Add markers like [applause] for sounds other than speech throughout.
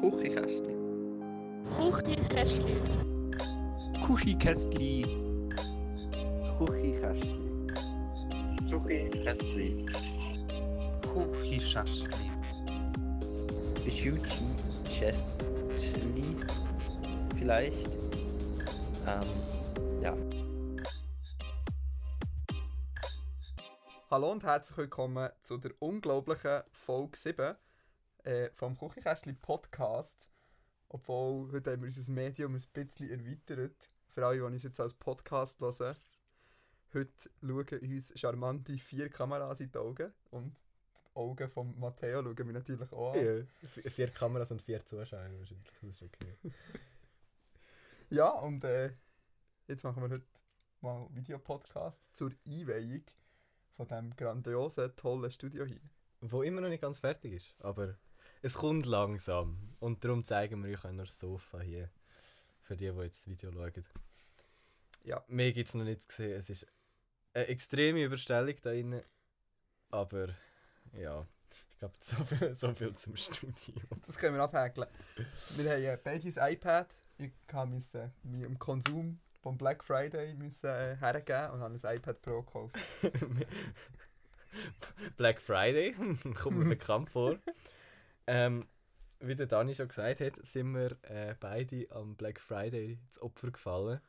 Küchenkästli. Kuschikästli. Küchenkästli. Küchenkästli. Kuschikästli. Schuchi Chestli vielleicht. Ähm, ja. Hallo und herzlich willkommen zu der unglaublichen Folge 7 äh, vom Küchenkästli Podcast. Obwohl, heute haben wir unser Medium ein bisschen erweitert. Für alle, die uns jetzt als Podcast hören. Heute schauen uns charmante vier Kameras in die Augen. Und die Augen von Matteo schauen wir natürlich auch an. Ja, vier Kameras und vier Zuschauer wahrscheinlich. Das ist okay. [laughs] Ja, und äh, jetzt machen wir heute mal einen Videopodcast zur Einweihung von diesem grandiosen, tollen Studio hier. Wo immer noch nicht ganz fertig ist. Aber es kommt langsam. Und darum zeigen wir euch auch noch das Sofa hier. Für die, die jetzt das Video schauen. Ja. Mehr gibt es noch nicht zu sehen. Es ist eine extreme Überstellung da innen. Aber ja, ich glaube, [laughs] so viel, so viel zum Studio. [laughs] Das können wir abhäkeln. Wir haben äh, beide ein iPad. Ich musste mich im Konsum vom Black Friday müssen, äh, hergeben und habe ein iPad Pro gekauft. [laughs] Black Friday, kommt mir bekannt vor. Ähm, wie der Dani schon gesagt hat, sind wir äh, beide am Black Friday zu Opfer gefallen.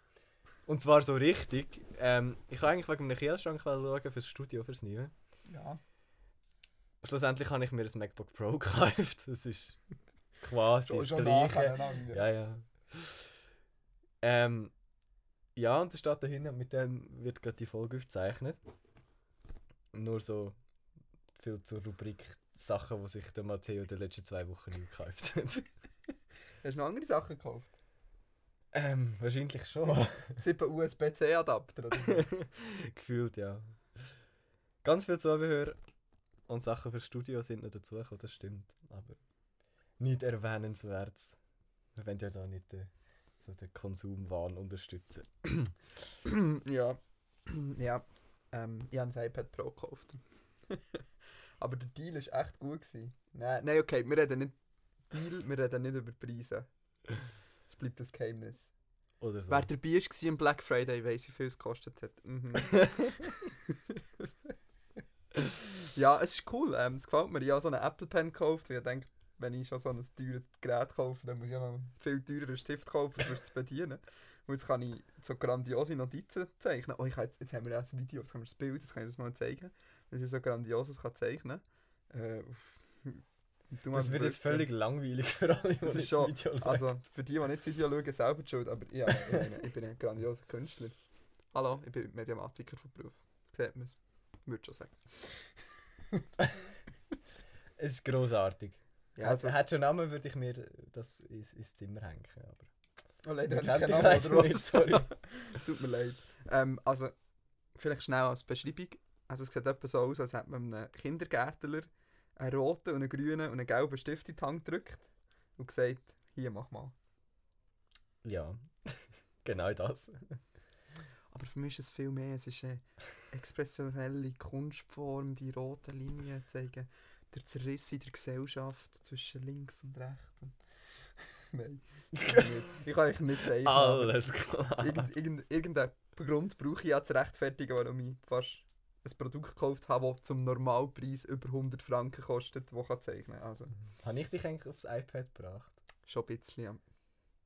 Und zwar so richtig. Ähm, ich wollte eigentlich wegen einem Kühlschrank schauen fürs Studio, fürs Neue. Ja. Schlussendlich habe ich mir ein MacBook Pro [laughs] gekauft. Das ist quasi Schon, das Gleiche. Ja, ja. Ähm, ja, und da steht da hinten, mit dem wird gerade die Folge aufgezeichnet. Nur so viel zur Rubrik Sachen, die sich der Matteo die letzten zwei Wochen nicht gekauft hat. [laughs] Hast du noch andere Sachen gekauft? ähm, wahrscheinlich schon. 7 USB-C-Adapter oder so. [laughs] Gefühlt, ja. Ganz viel Zubehör und Sachen fürs Studio sind noch dazugekommen, das stimmt. Aber nicht erwähnenswert. Wir wollen ja da nicht den, so den Konsumwahn unterstützen. [clears throat] ja. [clears throat] ja. Ähm, ich habe ein iPad Pro gekauft. [laughs] Aber der Deal war echt gut. Gewesen. Nein, nein, okay, wir reden nicht Deal, wir reden nicht über Preise. Es bleibt ein Geheimnis. Oder so. Wer dabei war am Black Friday, weiss, wie viel es gekostet hat. Mhm. [laughs] ja, es ist cool. Ähm, es gefällt mir. Ich habe so einen Apple Pen gekauft, weil ich denke, wenn ich schon so ein teures Gerät kaufe, dann muss ich noch einen viel teureren Stift kaufen, um es zu bedienen. Und jetzt kann ich so grandiose Notizen zeichnen. Oh, ich jetzt, jetzt haben wir ja ein Video, jetzt haben wir das Bild, jetzt kann ich das mal zeigen. Dass ich so grandioses kann zeichnen kann. Äh, Das wird jetzt völlig langweilig für alle, die Das ist schon- Video schauen. also, für die, die nicht das Video schauen, selber die schuld, aber ja, ich, meine, ich bin ein grandioser Künstler. Hallo, ich bin Mediamatiker von Beruf. Sieht man es? Würde schon sagen. [laughs] Es ist grossartig. Ja, also, Hätte schon Namen, würde ich mir das ins, ins Zimmer hängen. Aber oh, leider habe ich keinen Namen oder was. [laughs] Tut mir leid. Ähm, also, vielleicht schnell als Beschreibung. Also, es sieht etwa so aus, als hätte man einem Kindergärtler einen roten und einen grünen und einen gelben Stift in die Hand gedrückt und gesagt, hier, mach mal. ja, [laughs] genau das. Aber für mich ist es viel mehr. Es ist eine expressionelle Kunstform, die roten Linien zeigen der Zerriss in der Gesellschaft zwischen links und rechts. [laughs] Nein, ich kann euch nicht sagen. [laughs] Alles klar. Irgend, irgend, irgendeinen Grund brauche ich ja zu rechtfertigen, warum ich fast ein Produkt gekauft habe, das zum Normalpreis über 100 Franken kostet, das kann zeichnen kann. Also Habe ich dich eigentlich aufs iPad gebracht? schon ein bisschen.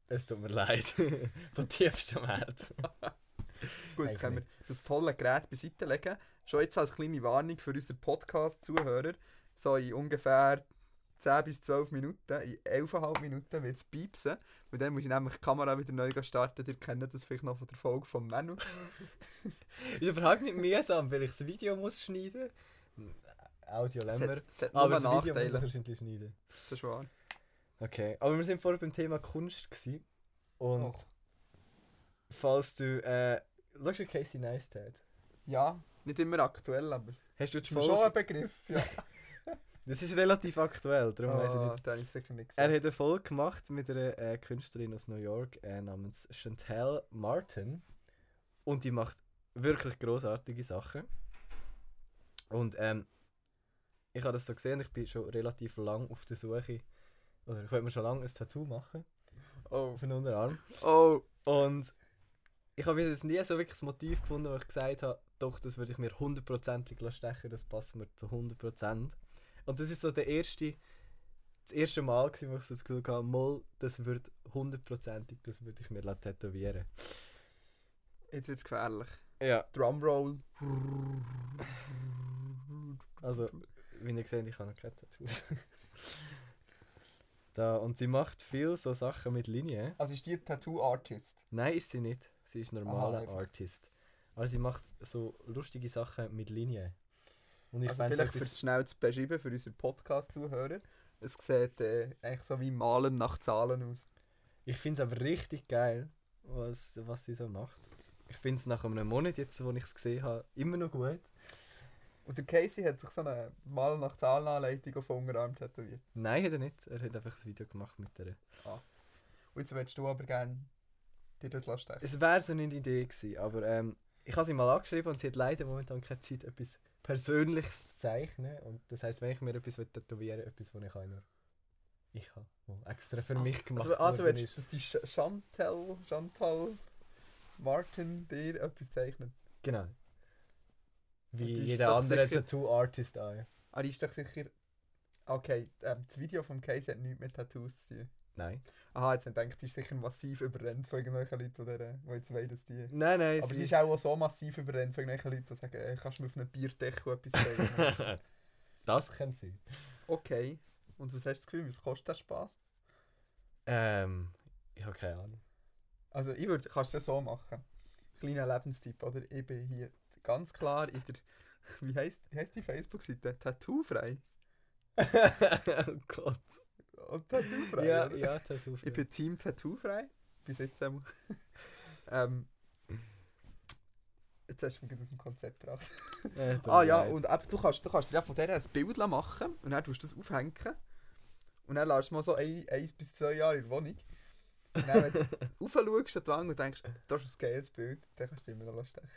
Es tut mir leid. [laughs] Von tiefstem Herzen. [laughs] Gut, Eigentlich können wir das tolle Gerät beiseite legen. Schon jetzt als kleine Warnung für unsere Podcast-Zuhörer. So in ungefähr 10 bis 12 Minuten, in 11,5 Minuten wird es piepsen. Und dann muss ich nämlich die Kamera wieder neu starten. Ihr kennt das vielleicht noch von der Folge vom Menu. [laughs] Ist überhaupt nicht mühsam, weil ich das Video muss schneiden Audio Es lämmer. Aber das Video muss ich wahrscheinlich schneiden. Das ist wahr. Okay, aber wir sind vorher beim Thema Kunst gewesen. Und Oh. falls du... Äh, schaust du Casey Neistat? Ja, nicht immer aktuell, aber Hast du die schon ein Folge... Begriff. Ja. [laughs] Das ist relativ aktuell, darum weiss ich oh, nicht. da ich sicher nicht Er hat eine Folge gemacht mit einer äh, Künstlerin aus New York äh, namens Chantal Martin. Und die macht wirklich großartige Sachen. Und ähm, ich habe das so gesehen, ich bin schon relativ lang auf der Suche oder ich wollte mir schon lange ein Tattoo machen. Oh. Auf den Unterarm. Oh. Und ich habe jetzt nie so wirklich das Motiv gefunden, wo ich gesagt habe, doch, das würde ich mir hundertprozentig stechen, das passt mir zu 100%. Und das ist so der erste, das erste Mal, gewesen, wo ich so das Gefühl hatte, mal, das wird hundertprozentig, das würde ich mir tätowieren. Jetzt wird es gefährlich. Ja. Drumroll. Also, wie ihr seht, ich habe noch keine Tattoos. [laughs] da, und sie macht viel so Sachen mit Linien. Also ist die Tattoo-Artist? Nein, ist sie nicht. Sie ist normaler einfach. Artist. Aber sie macht so lustige Sachen mit Linien. Und ich Also vielleicht es für es schnell zu beschreiben für unsere Podcast-Zuhörer. Es sieht äh, eigentlich so wie Malen nach Zahlen aus. Ich finde es aber richtig geil, was, was sie so macht. Ich finde es nach einem Monat, jetzt wo ich es gesehen habe, immer noch gut. Und der Casey hat sich so eine Malen nach Zahlenanleitung auf den Unterarm tätowiert. Nein, hat er nicht. Er hat einfach ein Video gemacht mit der. Und jetzt willst du aber gerne dir das lassen. Es wäre so eine Idee gewesen, aber ähm, ich habe sie mal angeschrieben und sie hat leider momentan keine Zeit, etwas Persönliches zeichnen. Und das heisst, wenn ich mir etwas will tätowieren will, etwas, was ich auch nur ich habe, extra für mich gemacht Du, ah, du worden willst, ist. dass die Ch- Chantal, Chantal Martin dir etwas zeichnet. Genau. Wie jeder andere Tattoo-Artist auch. Ah, die ist doch sicher... Okay, ähm, das Video vom Casey hat nichts mit Tattoos zu tun. Nein. Aha, jetzt habe ich gedacht, die ist sicher massiv überrennt von irgendwelchen Leuten, die, der- die jetzt wollen, dass die... Nein, nein. Aber sie ist auch so massiv überrennt von irgendwelchen Leuten, die sagen, äh, kannst du mir auf einem Bierdeckel etwas zeigen? [laughs] das kann sie. okay. Und was hast du das Gefühl, was kostet der Spaß? Ähm, ich habe keine Ahnung. Also ich würde, kannst du das so machen. Kleiner Lebenstipp, oder? Ich bin hier ganz klar in der, wie heisst, wie heisst die Facebook-Seite? Tattoofrei? [laughs] oh Gott. Und Tattoofrei, Ja, oder? ja, Tattoo. Ich bin Team Tattoofrei. Bis jetzt einmal. [laughs] ähm, jetzt hast du mich aus dem Konzept gebracht. [laughs] äh, Ah ja, leid. und eben, du kannst, du kannst dir ja von der ein Bild machen und dann tust du das aufhängen. Und dann lässt du mal so ein, eins bis zwei Jahre in der Wohnung. Und dann, wenn du [laughs] raufschaust an die Wand und denkst, das ist ein geiles Bild, dann kannst du es immer noch stechen.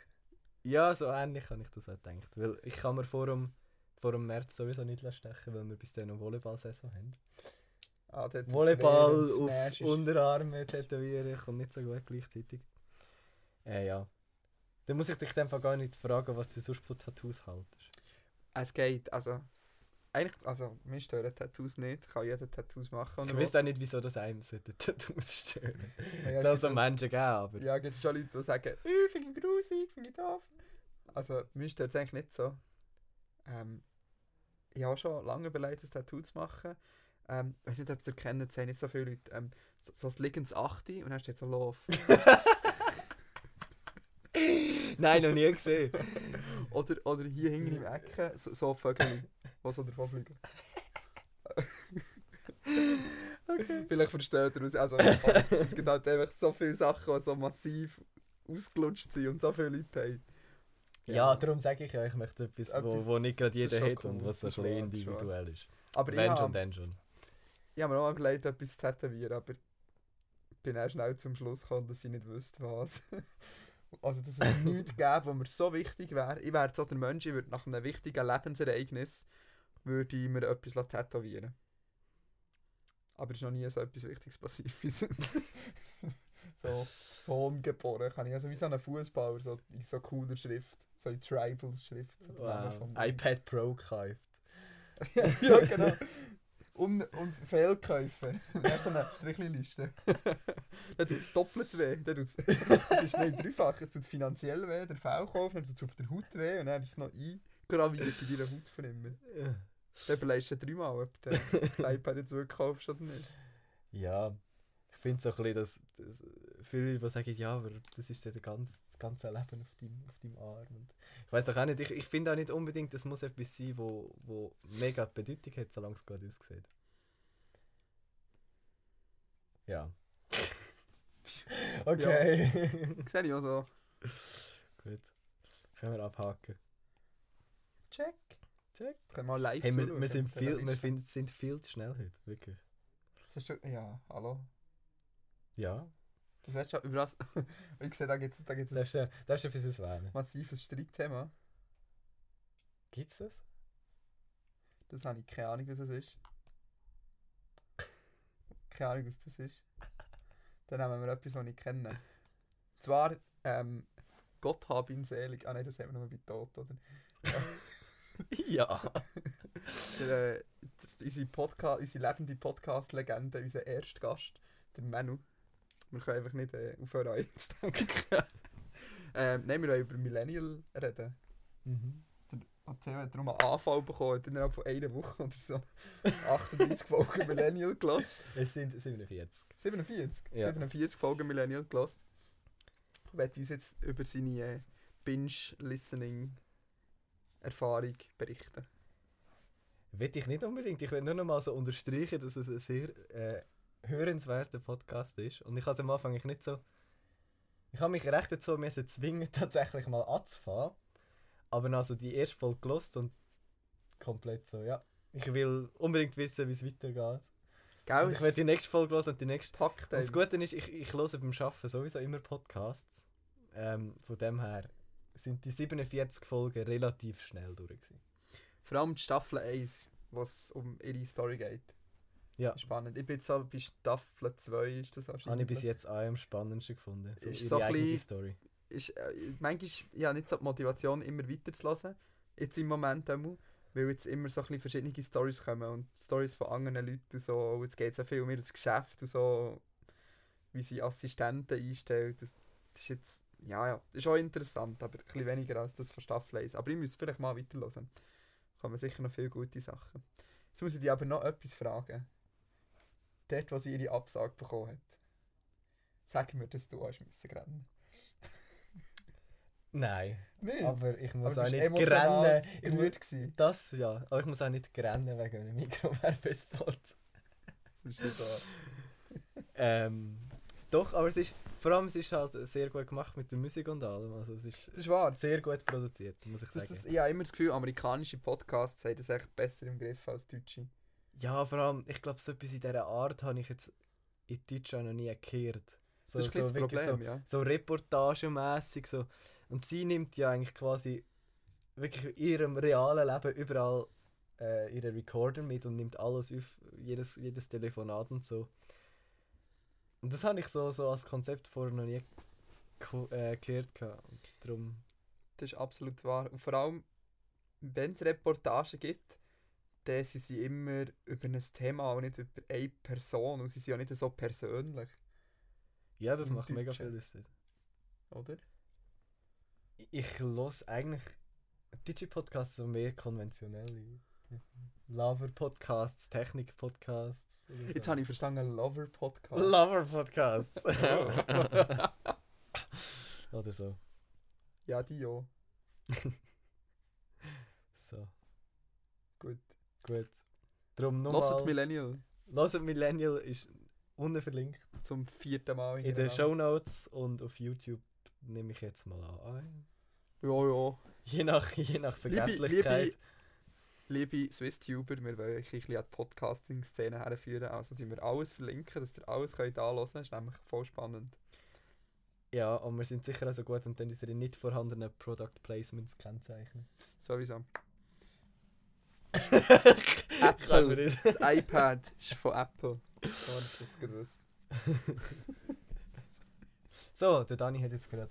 Ja, so ähnlich habe ich das auch gedacht. Weil ich kann mir vor dem, vor dem März sowieso nicht stechen, weil wir bis dann noch Volleyball-Saison haben. Ah, Volleyball auf ist- Unterarme tätowieren kommt nicht so gut gleichzeitig. Äh, ja. Dann muss ich dich Fall gar nicht fragen, was du sonst von Tattoos haltest. Es geht, also... Eigentlich, also, mir stören Tattoos nicht, kann jeder Tattoos machen. Ich weiß auch nicht, wieso das einem sollte Tattoos stören. Ja, Es soll es so Menschen geben, aber... Ja, gibt schon Leute, die sagen, «Äh, finde ich grusig, finde ich doof. Also, mir stört es eigentlich nicht so. Ähm, ich habe schon lange überlegt, ein Tattoo zu machen. Ähm, ich weiß nicht, ob ihr es erkennt, es haben nicht so viele Leute. Ähm, so, so das Liegens 8 und dann steht so Love. [laughs] Nein, noch nie gesehen. [laughs] oder, oder hier hinten im Ecke so, so Vögel, die so davon fliegen. [laughs] okay. Vielleicht versteht ihr es. Also, es gibt halt einfach so viele Sachen, die so massiv ausgelutscht sind und so viele Leute haben. Ja, darum sage ich ja, ich möchte etwas, Etwas- wo nicht gerade jeder hat und cool, was so ein bisschen individuell ist. Aber Wenn schon, dann schon. Ich hab mir auch überlegt, etwas zu tätowieren, aber ich bin auch schnell zum Schluss gekommen, dass ich nicht wüsste, was. [laughs] also, dass es nichts [laughs] gäbe, was mir so wichtig wäre. Ich wäre so der Mensch, ich würde nach einem wichtigen Lebensereignis würde ich mir etwas tätowieren Aber es ist noch nie so etwas Wichtiges passiert [laughs] so Sohn geboren, kann ich also wie so ein Fußballer, so in so cooler Schrift, so in Tribal-Schrift. so der Name Wow. iPad Pro gekauft. ja, genau. Und, und Fehlkäufe. [laughs] Wäre so eine Strichliste. [laughs] dann tut es doppelt weh. Dann tut's, [laughs] es ist nicht dreifach. Es tut finanziell weh, der Fehlkauf, dann tut es auf der Haut weh und dann ist es noch eingraviert in deiner Haut für immer. Dann überlegst du dreimal, ob du das iPad jetzt wirklich kaufst oder nicht. Ja, finde so ein bisschen, dass, dass viele die sagen, ja, aber das ist ja der ganz, das ganze Leben auf deinem, auf deinem Arm. Und ich weiß auch nicht, ich, ich finde auch nicht unbedingt, es muss etwas sein, wo, wo mega Bedeutung hat, solange es gut aussieht. Ja. [laughs] Okay. [laughs] Sehe ich auch so. Gut. Können wir abhaken. Check. Check. Können wir live Hey, wir, wir, sind viel, wir find, sind viel zu schnell heute, wirklich. Das ist ja, hallo. Ja. Das wird schon über das. [laughs] Ich sehe, da gibt es da gibt's Darfst du, darfst du etwas auswählen? massives Streitthema. Gibt's das? Das habe ich keine Ahnung, was es ist. keine Ahnung, was das ist. Dann nehmen wir etwas, was ich kenne. Zwar, ähm, Gott hab ihn selig. Ah nein, das haben wir nur bei Tod, oder? [laughs] ja. [laughs] Der, äh, unsere, Podca unsere lebende Podcast-Legende, unser erster Gast, der Menu. Wir können einfach nicht äh, aufhören, an ihn zu denken. [laughs] ähm, nein, wir wollen über Millennial reden. Mhm. Der Matteo hat darum einen Anfall bekommen, innerhalb von einer Woche oder so [laughs] 38 Folgen Millennial gelassen. Es sind 47. 47? Ja. 47 Folgen Millennial gelassen. Ich werde uns jetzt über seine äh, Binge-Listening-Erfahrung berichten. Will ich nicht unbedingt. Ich will nur noch mal so unterstreichen, dass es ein sehr äh, hörenswerter Podcast ist. Und ich habe es am Anfang nicht so. Ich habe mich recht dazu müssen zwingen, [laughs] tatsächlich mal anzufangen. Aber also die erste Folge gelost und komplett so, ja. Ich will unbedingt wissen, wie es weitergeht. Gell? Ich will die nächste Folge hören und die nächste. packt Und das. Gute ist, ich, ich höre beim Arbeiten sowieso immer Podcasts. Ähm, von dem her sind die 47 Folgen relativ schnell durch. Gewesen. Vor allem die Staffel 1, wo es um ihre Story geht. Ja. Spannend. Ich bin jetzt aber bei Staffel 2, ist das Habe wahrscheinlich. ich bis jetzt auch am spannendsten gefunden. So Ist ihre so eigene bisschen- Story. ist, äh, manchmal ich habe nicht so die Motivation, immer weiterzulassen. Jetzt im Moment einmal. Weil jetzt immer so ein verschiedene Stories kommen und Stories von anderen Leuten und so. Und jetzt geht es auch viel um ihr Geschäft und so. Wie sie Assistenten einstellt. Das, das ist jetzt, ja, ja, ist auch interessant, aber ein bisschen weniger als das von Staffel 1. Aber ich muss vielleicht mal weiterhören. Da kommen sicher noch viele gute Sachen. Jetzt muss ich dich aber noch etwas fragen. Dort, wo sie ihre Absage bekommen hat. Sag mir, dass du hast müssen rennen. [laughs] Nein, Nein. aber ich muss Aber auch du nicht bist rennen. Ich gewesen. das ja, aber ich muss auch nicht rennen wegen einem Mikrowerbespot. [laughs] Das ist nicht wahr. ähm, doch, aber es ist, vor allem es ist halt sehr gut gemacht mit der Musik und allem. Also es ist Das ist wahr. sehr gut produziert, muss ich Das, sagen. das, ich habe immer das Gefühl, amerikanische Podcasts haben das echt besser im Griff als deutsche. Ja, vor allem, ich glaube, so etwas in dieser Art habe ich jetzt in Deutschland noch nie gehört. So, Das ist ein bisschen das Problem, ja. So, so reportagemässig so. Und sie nimmt ja eigentlich quasi wirklich in ihrem realen Leben überall äh, ihren Recorder mit und nimmt alles auf, jedes, jedes Telefonat und so. Und das habe ich so, so als Konzept vorher noch nie äh, gehört. Darum, Das ist absolut wahr. Und vor allem, wenn es Reportagen gibt, dann sind sie immer über ein Thema und nicht über eine Person. Und sie sind ja nicht so persönlich, ja, das Im macht mega viel Lust. oder? Ich los eigentlich Digi-Podcasts so mehr konventionelle. Lover-Podcasts, Technik-Podcasts. so. Jetzt habe ich verstanden, Lover-Podcast. Lover-Podcasts. [laughs] Oder so. ja, die ja. [laughs] So, Gut. Gut. Darum Hört nochmal. Millennial Loset Millennial ist unten verlinkt. zum vierten Mal. In den. Show Notes und auf YouTube nehme ich jetzt mal an. Ja, ja. Je nach, je nach Liebe, Vergesslichkeit. liebe, liebe SwissTuber, wir wollen euch ein bisschen an die Podcasting-Szene herführen. Also, die wir alles verlinken, dass ihr alles könnt anhören könnt. Das ist nämlich voll spannend. Ja, und wir sind sicher so gut und dann unsere nicht vorhandenen Product Placements kennzeichnen. Sowieso. [laughs] Apple. Das iPad ist von Apple. Oh, das ist gewusst. [laughs] So, der Dani hat jetzt gerade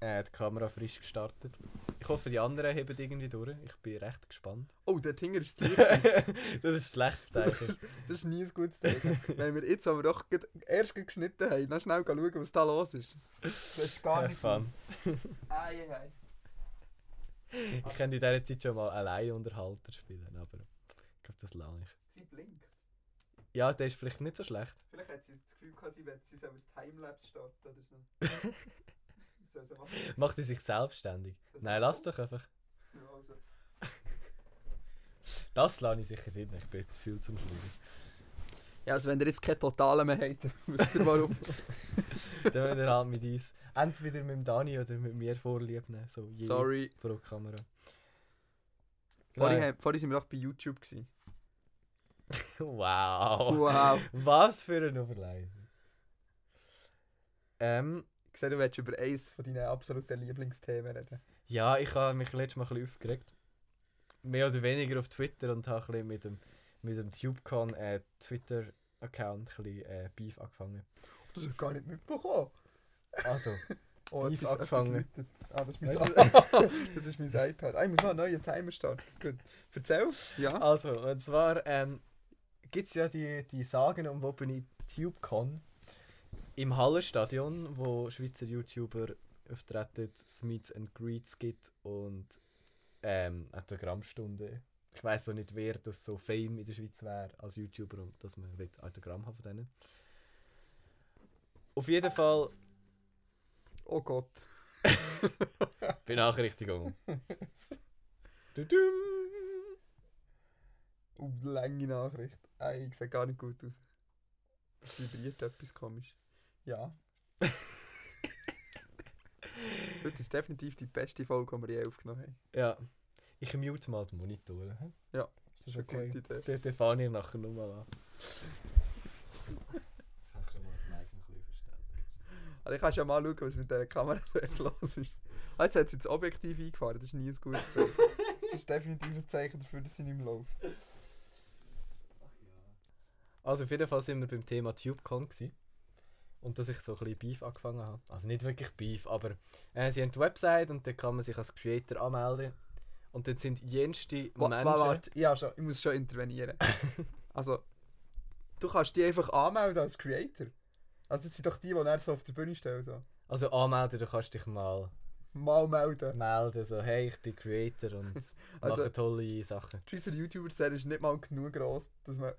äh, die Kamera frisch gestartet. Ich hoffe, die anderen heben irgendwie durch. Ich bin recht gespannt. Oh, der Tinger ist [laughs] dicht. das ist ein schlechtes Zeichen. Das ist nie ein gutes Zeichen. Wenn wir jetzt aber doch erst geschnitten haben, dann schnell schauen, was da los ist. Das ist gar nicht fun. Ei, ei. Ich könnte in dieser Zeit schon mal alleine Unterhalter spielen, aber ich glaube, das lange ich. Sie blinkt. Ja, der ist vielleicht nicht so schlecht. Vielleicht hat sie das Gefühl gehabt, sie, will, sie soll ein Timelapse starten oder so. [laughs] soll sie machen? Macht sie sich selbstständig? Das Nein, lass doch einfach. Ja, also. Das lasse ich sicher drin, ich bin zu viel zum Schreiben. Ja, also wenn ihr jetzt keine Totalen mehr habt, [laughs] wisst ihr warum. [laughs] Dann müsst ihr halt mit uns, entweder mit dem Dani oder mit mir vorlieb nehmen, so Sorry. pro Kamera. Vorhin, vorhin sind wir noch bei YouTube. Gewesen. [laughs] Wow. Wow. Was für eine Überleitung. Ähm, Ich sehe, du willst über eines von deinen absoluten Lieblingsthemen reden. ja, ich habe mich letztes Mal ein bisschen aufgeregt. Mehr oder weniger auf Twitter und habe ein bisschen mit dem, mit dem TubeCon äh, Twitter Account ein bisschen äh, Beef angefangen. Das habe ich gar nicht mitbekommen. Also, [laughs] Oh, Beef etwas- etwas angefangen. läutet. Ah, das ist mein, [laughs] das ist mein iPad. Ah, ich muss noch einen neuen Timer starten. Das ist gut. Erzähl. Ja. also und zwar ähm, gibt es ja die, die Sagen um Wobeni TubeCon im Hallenstadion, wo Schweizer YouTuber auftreten, Meets and Greets gibt und ähm, Autogrammstunde. Ich weiß auch nicht, wer das so Fame in der Schweiz wäre als YouTuber und dass man will Autogramm haben von denen. Auf jeden Fall Oh Gott. [laughs] Benachrichtigung. [laughs] Uh, lange Nachricht. Ey, ich sieht gar nicht gut aus. Es vibriert etwas komisch. Ja. [laughs] das ist definitiv die beste Folge, die wir je aufgenommen haben. Ja. Ich mute mal die Monitore. hä? Ja, Ist das eine okay? gute Idee. Den, den fahre ich nachher nochmal an. Ich kann schon mal das Mic ein bisschen verstellen. Also ich kann schon mal schauen, was mit dieser Kamera [laughs] los ist. Ah, jetzt hat sie das Objektiv eingefahren, das ist nie ein gutes Zeichen. [laughs] Das ist definitiv ein Zeichen dafür, dass sie nicht mehr läuft. Also auf jeden Fall sind wir beim Thema TubeCon gewesen. Und dass ich so ein bisschen Beef angefangen habe. Also nicht wirklich Beef, aber äh, sie haben die Website und da kann man sich als Creator anmelden. Und dort sind jenste Wa- Menschen... wa- Warte, ja, schon, ich muss schon intervenieren. [laughs] also, du kannst die einfach anmelden als Creator. Also das sind doch die, die dann so auf der Bühne stehen. So. Also anmelden, du kannst dich mal Mal melden. melden, so hey, ich bin Creator und [laughs] Also- mache tolle Sachen. Die Schweizer YouTuber-Serie ist nicht mal genug gross, dass man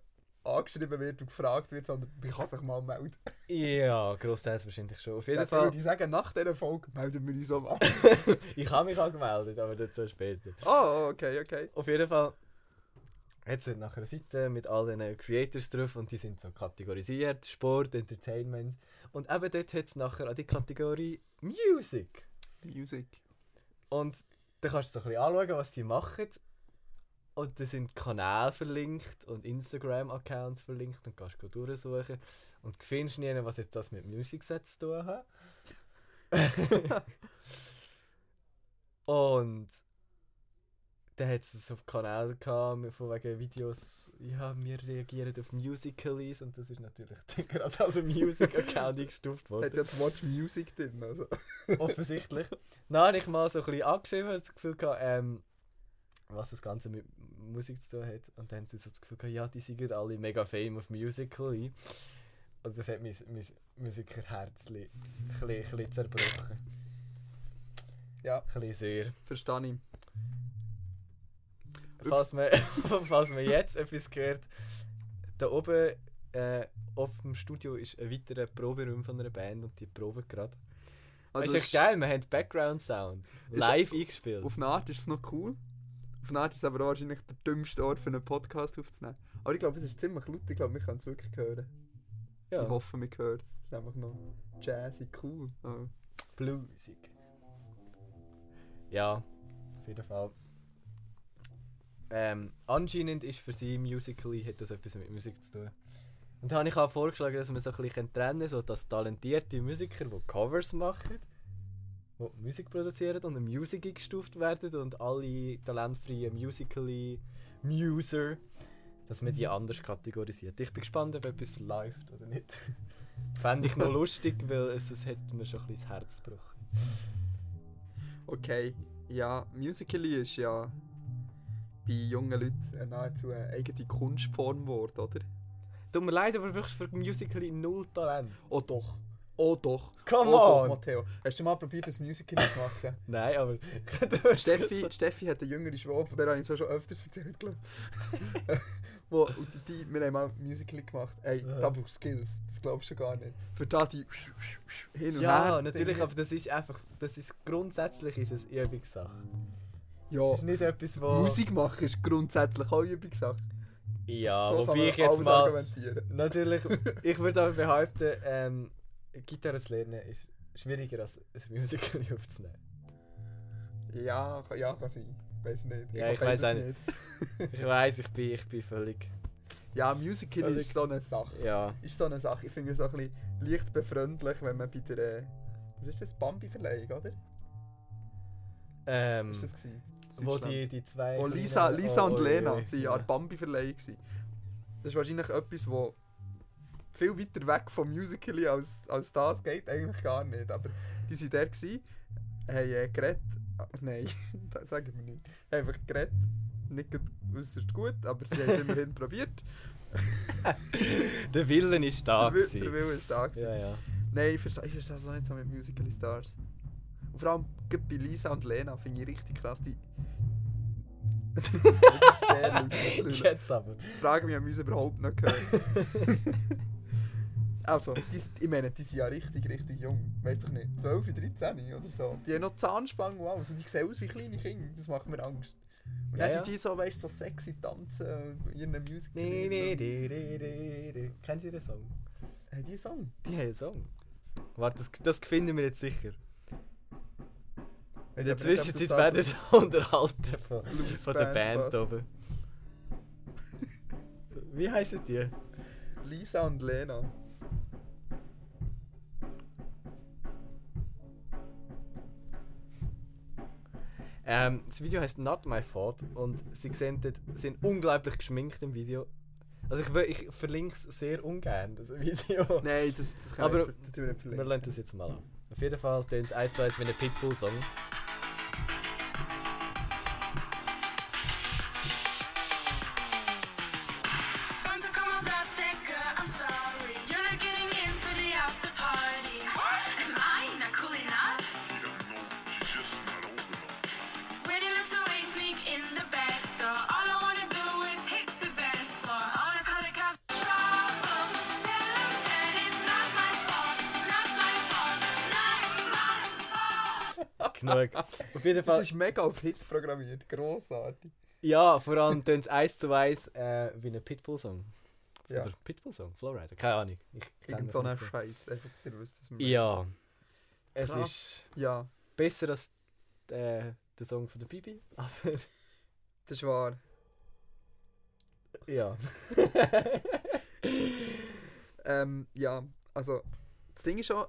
angeschrieben wird und gefragt wird, sondern man kann sich mal melden. Ja, grossteils wahrscheinlich schon. Auf jeden Dann Fall, würde ich sagen, nach dieser Folge melden wir uns auch mal. [laughs] ich habe mich angemeldet, aber dazu später. oh, okay, okay. Auf jeden Fall hat es nachher eine Seite mit all diesen Creators drauf und die sind so kategorisiert: Sport, Entertainment. Und eben dort hat es nachher auch die Kategorie Music. Music. Und da kannst du so ein bisschen anschauen, was die machen. Und da sind Kanäle verlinkt und Instagram-Accounts verlinkt und kannst du durchsuchen. Und du findest nie, was jetzt das mit Music zu tun hat. [laughs] und dann hat es so Kanäle gehabt, von wegen Videos, ja, wir reagieren auf Musicalies und das ist natürlich gerade als ein Music-Account [laughs] eingestuft Hat worden. ja das Watch Music drin. Also. Offensichtlich. Dann habe ich mal so ein bisschen angeschrieben, das Gefühl gehabt, ähm, was das Ganze mit Musik zu tun hat. Und dann haben sie so das Gefühl gehabt, ja, die sind alle mega fame auf Musical.ly. Und das hat mein, mein Musikerherz ein bisschen, ein zerbrochen. Ja, Ein bisschen sehr. verstehe ich. Falls man, [laughs] falls man jetzt etwas hört, da oben äh, auf dem Studio ist ein weiterer Proberaum von einer Band und die proben gerade. Also ist echt geil, wir haben Background Sound. Live eingespielt. Auf eine Art ist es noch cool. Art ist aber wahrscheinlich der dümmste Ort für einen Podcast aufzunehmen. Aber ich glaube, es ist ziemlich laut. Ich glaube, wir können es wirklich hören. ja. Ich hoffe, wir hören es. Es ist einfach noch jazzy, cool. Oh. Bluesig. Ja, auf jeden Fall. Ähm, anscheinend ist für sie Musically hat das etwas mit Musik zu tun. Und da habe ich auch vorgeschlagen, dass man so ein bisschen trennen kann, so dass talentierte Musiker, die Covers machen, die Musik produzieren und Musik eingestuft werden und alle talentfreien Musically Muser, dass man die anders kategorisiert. Ich bin gespannt, ob etwas läuft oder nicht. [laughs] Fände ich noch lustig, weil es, es hat mir schon ein bisschen das Herz gebrochen. Okay, ja, Musical.ly ist ja bei jungen Leuten nahezu eine eigene Kunstform geworden, oder? Tut mir leid, aber du brauchst für Musical.ly null Talent. Oh doch. Oh doch. Come oh doch, on! Matteo. Hast du mal probiert, ein Musical zu machen? [laughs] Nein, aber... [laughs] Steffi, Steffi hat eine jüngere Schwester, von der habe ich so schon öfters erzählt, glaube. [laughs] Wo, und die, die, wir haben mal ein Musical gemacht. Ey, Ja. da brauchst Skills. Das glaubst du gar nicht. Für da die hin und Ja, her. natürlich, Dinge. aber das ist einfach... Das ist grundsätzlich ist es Übungssache. Ja, Es ist nicht etwas, wo... Musik machen ist grundsätzlich auch Übungssache. Ja, So wobei ich jetzt mal... Natürlich, ich würde aber behaupten, ähm, Gitarre zu lernen ist schwieriger als ein Musical [laughs] aufzunehmen. Ja, ja, kann sein. Weiß nicht. Ja, ich beides auch nicht. Ich weiß, ich bin, ich bin völlig... Ja, Musical Völlig- ist so eine Sache. Ja. Ist so eine Sache. Ich finde es auch ein bisschen leicht befreundlich, wenn man bei der. Was ist das? Bambi-Verleihung, oder? Ähm, Ist das gewesen? wo die, die zwei... Wo Lisa, Lisa oh, und Lena sind ja. an Bambi-Verleihung. Das ist wahrscheinlich etwas, wo viel weiter weg vom Musical als, als das geht eigentlich gar nicht. Aber die waren der, gewesen, haben äh, geredet. ah, [laughs] Nein, [laughs] das sagen wir nicht. Einfach geredet. Nicht äußerst gut, aber sie haben es immerhin [laughs] probiert. Der Willen ist da. der, der Wille ist da. Gewesen. Ja, ja. Nein, ich verstehe, ich verstehe das auch nicht so mit Musical Stars. Und vor allem bei Lisa und Lena finde ich richtig krass. Die. Jetzt aber. Ich frage mich, ob wir uns überhaupt noch hören. Also, die, ich meine, die sind ja richtig, richtig jung. Weißt du nicht? 12, 13 oder so. Die haben noch Zahnspangen alles. Und die sehen aus wie kleine Kinder. Das macht mir Angst. Und Ja, dann ja. die, so, weißt du, so sexy tanzen und in ihren Musical. Nee, nee, nee, nee, nee, nee. Kennst du den Song? Haben die einen Song? Die haben einen Song. Warte, das, das finden wir jetzt sicher. In der Zwischenzeit werden wir [laughs] unterhalten von, von der Band oben. [laughs] Wie heißen die? Lisa und Lena. Ähm, das Video heißt Not My Fault und sie sehen dort, sind unglaublich geschminkt im Video. Also ich, ich verlinke es sehr ungern, das Video. [laughs] Nein, das, das kann Aber ich, das wir Wir lernen das jetzt mal an. Auf jeden Fall tönt es eins zu eins wie ein Pitbull-Song. Genug. [laughs] Auf jeden Fall. Das ist mega auf Hit programmiert. Grossartig. Ja, vor allem tönt es eins zu eins äh, wie ein Pitbull-Song. Ja. Oder Pitbull-Song? Flowrider? Keine Ahnung. Ich kenn Irgend das so ein nicht Scheiß. Einfach, ihr wisst, wir Ja. Es Krass. ist Ja, besser als äh, der Song von der Bibi. [laughs] Aber das ist wahr. ja. [laughs] Ähm, ja, also, das Ding ist schon,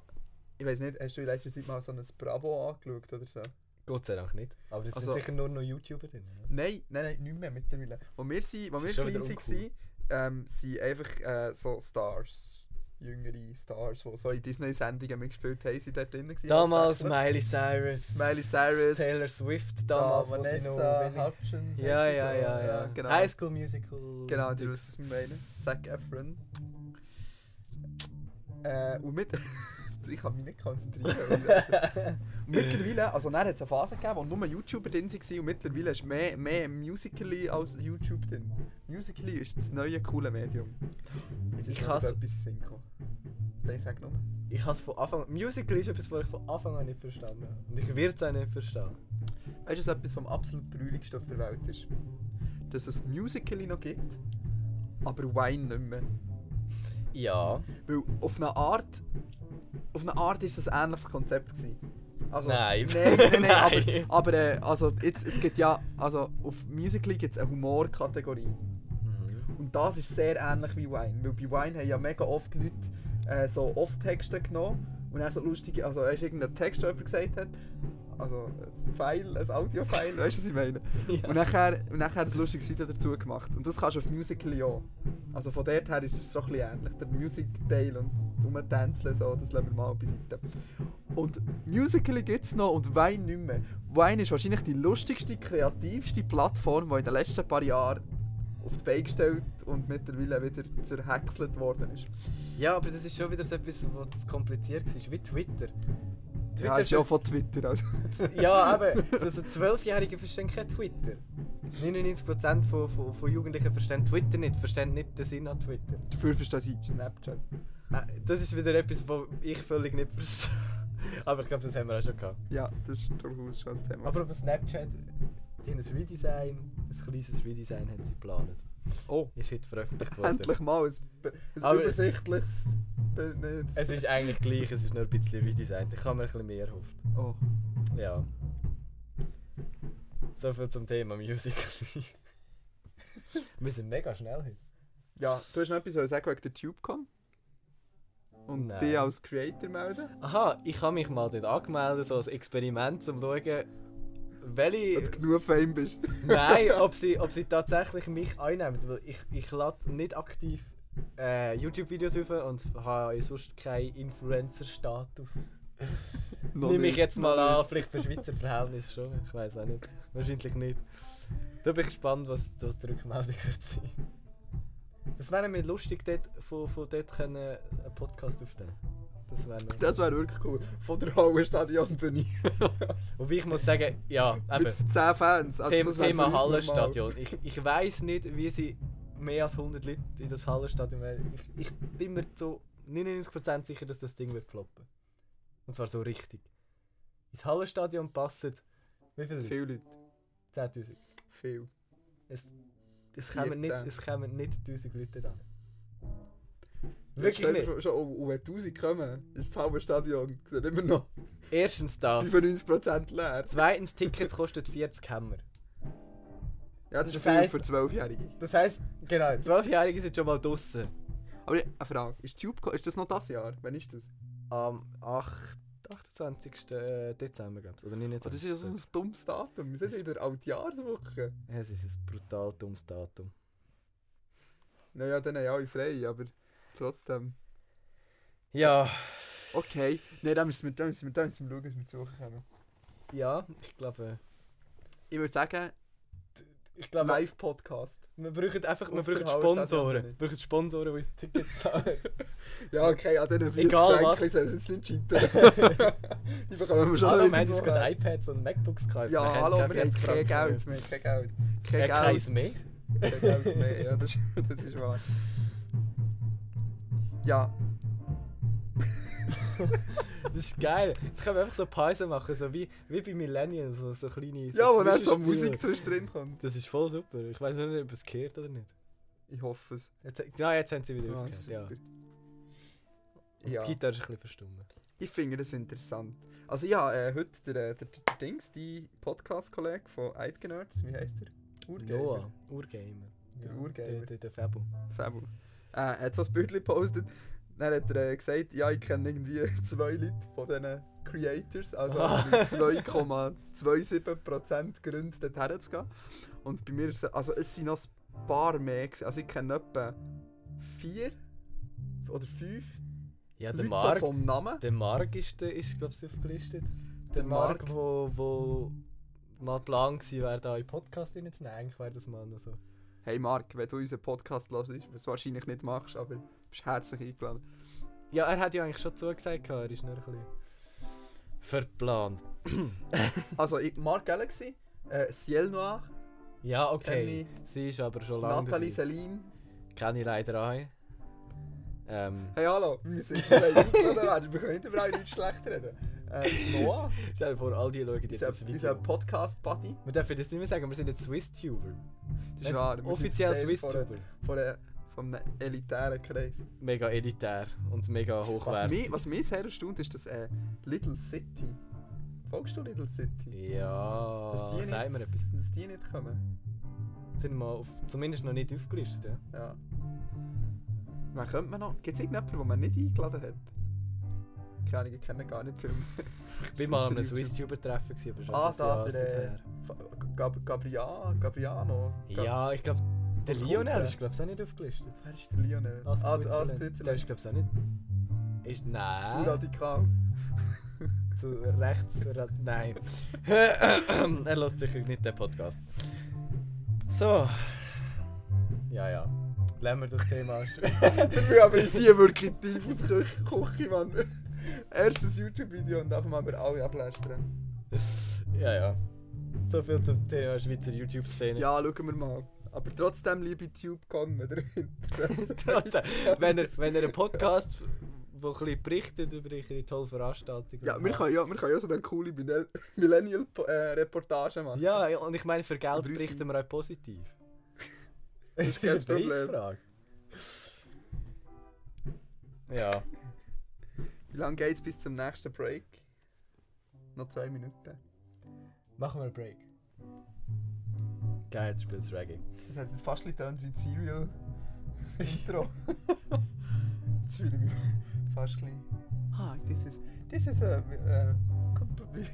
ich weiß nicht, hast du in letzter Zeit mal so ein Bravo angeschaut oder so? Gott sei Dank nicht. Aber es Also- sind sicher nur noch YouTuber drin. Ja? Nein, nein, nein, nicht mehr mittlerweile. Wo wir, sind, wo wir klein waren, ähm, sind einfach äh, so Stars, jüngere Stars, die so in Disney-Sendungen mitgespielt haben, sind dort drin gewesen. Damals. Miley Cyrus. Miley Cyrus. Taylor Swift. Da, Damals, sie Vanessa noch Hutchins. Ja, ja, so. ja, ja. genau. High School Musical. Genau, du weißt, was wir meinen. Zac Efron. Äh, und mit... [laughs] ich kann mich nicht konzentrieren. und [laughs] mittlerweile, also dann hat es eine Phase gegeben, wo nur YouTuber drin waren und mittlerweile ist mehr, mehr Musical.ly als YouTube drin. Musical.ly ist das neue coole Medium. Jetzt ist Ich hasse- etwas in den Sinn gekommen. Nein, sag nur. Ich habe es von Anfang Musical ist etwas, was ich von Anfang an nicht verstanden habe. Und ich werde es auch nicht verstehen. Weißt du, was etwas vom absolut traurigsten auf der Welt ist? Dass es Musical.ly noch gibt, aber Wine nicht mehr. Ja. Weil auf eine Art. Auf eine Art ist das ein ähnliches Konzept gewesen. Also, Nein. [laughs] Nein, nein, nein. Aber, aber äh, also jetzt, es gibt ja. Also auf Musical.ly gibt es eine Humorkategorie. Mhm. Und das ist sehr ähnlich wie Wine. Weil bei Wine haben ja mega oft Leute äh, so Off-Texte genommen. Und dann so lustige. Also, er ist irgendein Text, der jemand gesagt hat. Also ein File, ein Audio-File, [laughs] weißt du, was ich meine? [laughs] Ja. Und nachher, und nachher ein lustiges Video dazu gemacht. Und das kannst du auf Musical.ly auch. Also von dort her ist es so ein bisschen ähnlich. Der Music-Teil und rumtänzeln, so, das lassen wir mal beiseite. Und Musical.ly gibt es noch und Wine nicht mehr. Wine ist wahrscheinlich die lustigste, kreativste Plattform, die in den letzten paar Jahren auf die Beine gestellt und mittlerweile wieder zerhäckselt worden ist. ja, aber das ist schon wieder so etwas, was kompliziert war, wie Twitter. Ja, ist ja von Twitter. Also. [laughs] ja, aber also Zwölfjährige verstehen kein Twitter. 99% von, von, von Jugendlichen verstehen Twitter nicht, verstehen nicht den Sinn an Twitter. Dafür verstehe ich Snapchat. Das ist wieder etwas, was ich völlig nicht verstehe. [laughs] Aber ich glaube, das haben wir auch schon gehabt. Ja, das ist durchaus schon das Thema. Aber über Snapchat, die haben ein Redesign, ein kleines Redesign haben sie geplant. Oh, Ist heute veröffentlicht worden. endlich mal ein, ein Aber- übersichtliches. Be- nicht. Es ist eigentlich gleich, es ist nur ein bisschen redesigned. Ich habe mir ein bisschen mehr erhofft. Oh. Ja. So viel zum Thema Musical. [laughs] Wir sind mega schnell heute. Ja, du hast noch etwas sagen wegen der TubeCon? Und Nein. die als Creator melden? Aha, ich habe mich mal dort angemeldet, so als Experiment, um zu schauen, Ob welche. du genug Fame bist. [laughs] Nein, [laughs] ob sie, ob sie tatsächlich mich einnehmen. Weil ich, ich lade nicht aktiv äh, YouTube-Videos auf und habe sonst keinen Influencer-Status. [laughs] Nehme ich jetzt mal an, vielleicht für Schweizer Verhältnisse schon. Ich weiß auch nicht. Wahrscheinlich nicht. Da bin ich gespannt, was, was die Rückmeldung wird sein. Das wäre mir lustig, dort, von, von dort können einen Podcast aufnehmen. Das wäre. Das wäre wirklich cool. Von der Hallenstadion bin ich. [laughs] Wobei ich muss sagen, ja, eben. Mit 10 Fans. Also Thema, Thema. Hallenstadion. Ich, ich weiß nicht, wie sie mehr als 100 Leute in das Hallenstadion werden. Ich, ich bin mir zu 99% sicher, dass das Ding wird floppen. Und zwar so richtig. Ins Hallenstadion passen wie viele Leute? Viele Leute. 10.000. Viel. Es, es, kommen nicht, 14. es kommen nicht 1000 Leute da. Wirklich nicht. nicht. Schon, und wenn 1000 kommen, ist das Hallenstadion dann immer noch Erstens das. 95% leer. Zweitens, Tickets kosten 40 Hammer. Ja, das ist Das viel heisst- für 12-Jährige. Das heisst, genau, 12-Jährige sind schon mal draußen. Aber ich- eine Frage, ist Tube, ist das noch das Jahr? Wann ist das? Am 8, 28. äh, Dezember, glaube ich. Oder Oh, 29. das ist ja so ein dummes Datum. Wir sind in der Altjahrswoche. Es ist ein brutal dummes Datum. Naja, dann haben alle frei, aber trotzdem. Ja, Okay, nein, dann müssen wir, dann müssen wir, dann müssen wir schauen, dass wir zu kommen. ja, ich glaube. Ich würde sagen, Ich glaube, Live-Podcast. wir brauchen einfach wir brauchen Sponsoren. Wir brauchen Sponsoren, die uns Tickets zahlen. [laughs] Ja, okay, an diesen 40 Egal was. Franken sie jetzt nicht cheaten. [laughs] Die bekommen wir schon Hallo, wir haben irgendwo gerade iPads und MacBooks gekauft. Ja, Wir hallo, wir haben 40 kein Geld mehr, kein Geld. Kein Geld. mehr. Kein Geld mehr, ja, das, [laughs] das ist wahr. Ja, [laughs] Das ist geil. Jetzt können wir einfach so Pause machen, so wie, wie bei Millennials, so, so kleine. So ja wo dann so. Musik zwischendrin kommt. Das ist voll super. Ich weiß nicht, ob es gehört oder nicht. Ich hoffe es. Jetzt, ja, jetzt haben sie wieder Ah, aufgehört. Ja. super. Die Ja, Gitarre ist ein bisschen verstummt. ich finde das interessant. Also ja, äh, heute der, der, der, der Dings, die Podcast-Kollege von Eidgenerds, wie heißt der? Urgamer. Noah, Urgamer. Der Ja, Urgamer. Der, der, der Fabu. Fabu. Äh, er hat so ein Bild gepostet. Dann hat er äh, gesagt, ja, ich kenne irgendwie [laughs] zwei Leute von diesen Creators, also Ah. mit 2,27% Gründe dorthin zu gehen. Und bei mir ist es, also es sind noch ein paar mehr. Also ich kenne etwa vier oder fünf Ja, der Leute Mark. so vom Namen. Der Mark ist, der, ist glaube ich, aufgelistet. Der, Der Mark, Mark. wo, wo mal Plan war, wäre da in den Podcast reinzunehmen. Eigentlich wäre das mal noch so. Hey Mark, wenn du unseren Podcast hörst, was du wahrscheinlich nicht machst, aber du bist herzlich eingeladen. Ja, er hat ja eigentlich schon zugesagt, er ist nur ein bisschen verplant. [clears throat] Also ich, Mark Galaxy, äh, Ciel Noir, Ja, okay. Sie ist aber schon lange Nathalie. Celine. Kenne ich leider auch. Ähm, Hey hallo, wir sind eingeladen werden, wir können nicht über alle Leute schlecht reden. [laughs] Äh, Noah, stell dir vor, all die schauen jetzt das Video. unser Podcast-Buddy. Wir dürfen das nicht mehr sagen, wir sind jetzt Swiss-Tuber. Das ist wahr, Offiziell Swiss-Tuber. Von, der, einem elitären Kreis. Mega elitär und mega Was hochwertig. mich, was mich sehr erstaunt ist, dass äh, Little City. Folgst du Little City? Ja, dass die nicht, mir etwas. Dass die nicht kommen. Sind wir auf, zumindest noch nicht aufgelistet, ja? Ja. Wer könnte man noch? Gibt es irgendjemanden, den man nicht eingeladen hat? Keine Ahnung, ich kenne gar nicht viel. Ich bin mal an einem. Swiss-Tuber-Treffen, aber schon Ah, da, der, her. Gab Gabria, Gabriano. Gab- Ja, ich glaube, der Lionel ist glaube ich auch nicht aufgelistet. Wer ist der Lionel? Ah, Switzerland. Ask Der Switzerland. ist glaube ich auch nicht. Ist, Zu nein. radikal. [laughs] Zu rechts. Nein. [laughs] er lässt sicher nicht den Podcast. So. Ja, ja. Lassen wir das Thema. [laughs] Wir müssen aber hier wirklich tief aus der Küche Mann. Erstes YouTube-Video und einfach mal über alle ablästern. ja, ja. So viel zum Thema Schweizer YouTube-Szene. Ja, schauen wir mal. Aber trotzdem, liebe TubeCon, wenn ihr Interesse [laughs] Trotzdem, wenn er, wenn einen Podcast, der ein bisschen berichtet über ihre tolle Veranstaltung. Ja, wir können ja, wir können ja so eine coole Millenn- Millennial-Reportage machen. Ja, und ich meine, für Geld berichten wir auch positiv. [laughs] Das ist kein Problem. Preisfrage. Ja. Wie lange geht es bis zum nächsten Break? Noch zwei Minuten. Machen wir einen Break. Geil, jetzt spielst Reggae. Das hat jetzt fast getönt wie Serial [laughs] Intro. jetzt fühle ich mich fast ein bisschen. Ah, this is. This is a. Uh, [laughs]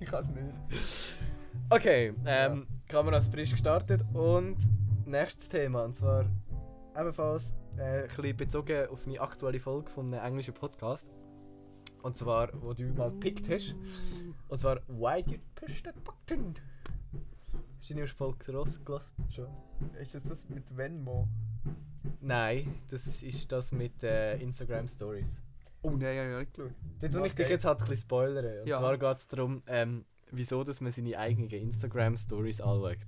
ich kann es nicht. Okay, ähm, Kamera ist frisch gestartet und nächstes Thema und zwar ebenfalls äh, ein bisschen bezogen auf eine aktuelle Folge von einem englischen Podcast. Und zwar, wo du mal gepickt hast. Und zwar, Why You Push That Button? Hast du die erste Folge gelassen? Schon? Ist das das mit Venmo? Nein, das ist das mit äh, Instagram Stories. Oh nein, habe ich nicht geschaut. Da tue ich dich jetzt halt ein bisschen spoilern. Und Ja. zwar geht es darum, ähm, wieso dass man seine eigenen Instagram Stories anschaut.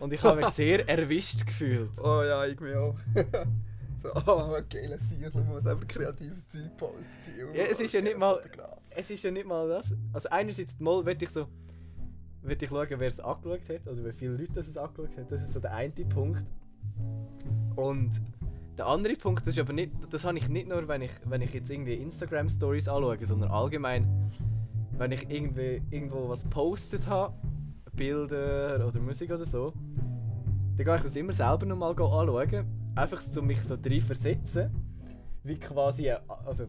Und ich habe mich [laughs] sehr erwischt gefühlt. Oh ja, ich mir auch. [laughs] so, [laughs] oh, geile Sicher, man muss einfach kreatives Zeug posten. Ja, es ist ja nicht mal-. Es ist ja nicht mal das. Also einerseits mal will ich so will ich schauen, wer es angeschaut hat, also wie viele Leute das es angeschaut hat. Das ist so der eine Punkt. Und der andere Punkt, das ist aber nicht, das habe ich nicht nur, wenn ich, wenn ich jetzt irgendwie Instagram Stories anschaue, sondern allgemein, wenn ich irgendwie irgendwo was postet habe, Bilder oder Musik oder so, dann gehe ich das immer selber nochmal anschauen, einfach so mich so drin versetzen, wie quasi, äh, also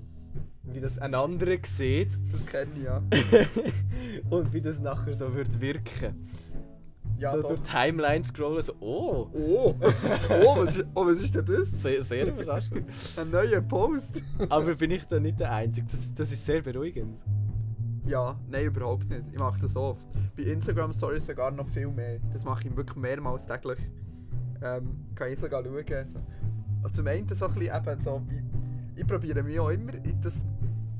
wie das ein anderer sieht Das kenne ich ja. [laughs] und wie das nachher so wird wirken. Ja, so doch. durch die Timeline scrollen, so, oh, Oh, [laughs] oh, was ist, oh, was ist denn das? sehr, sehr überraschend. Ein neuer Post? Aber bin ich da nicht der Einzige? Das, das ist sehr beruhigend. Ja, nein, überhaupt nicht. Ich mache das oft. Bei Instagram Stories sogar noch viel mehr. Das mache ich wirklich mehrmals täglich. Ähm, kann ich sogar schauen. So. Und zum einen so ein bisschen eben so, wie, ich probiere mich auch immer, ich, das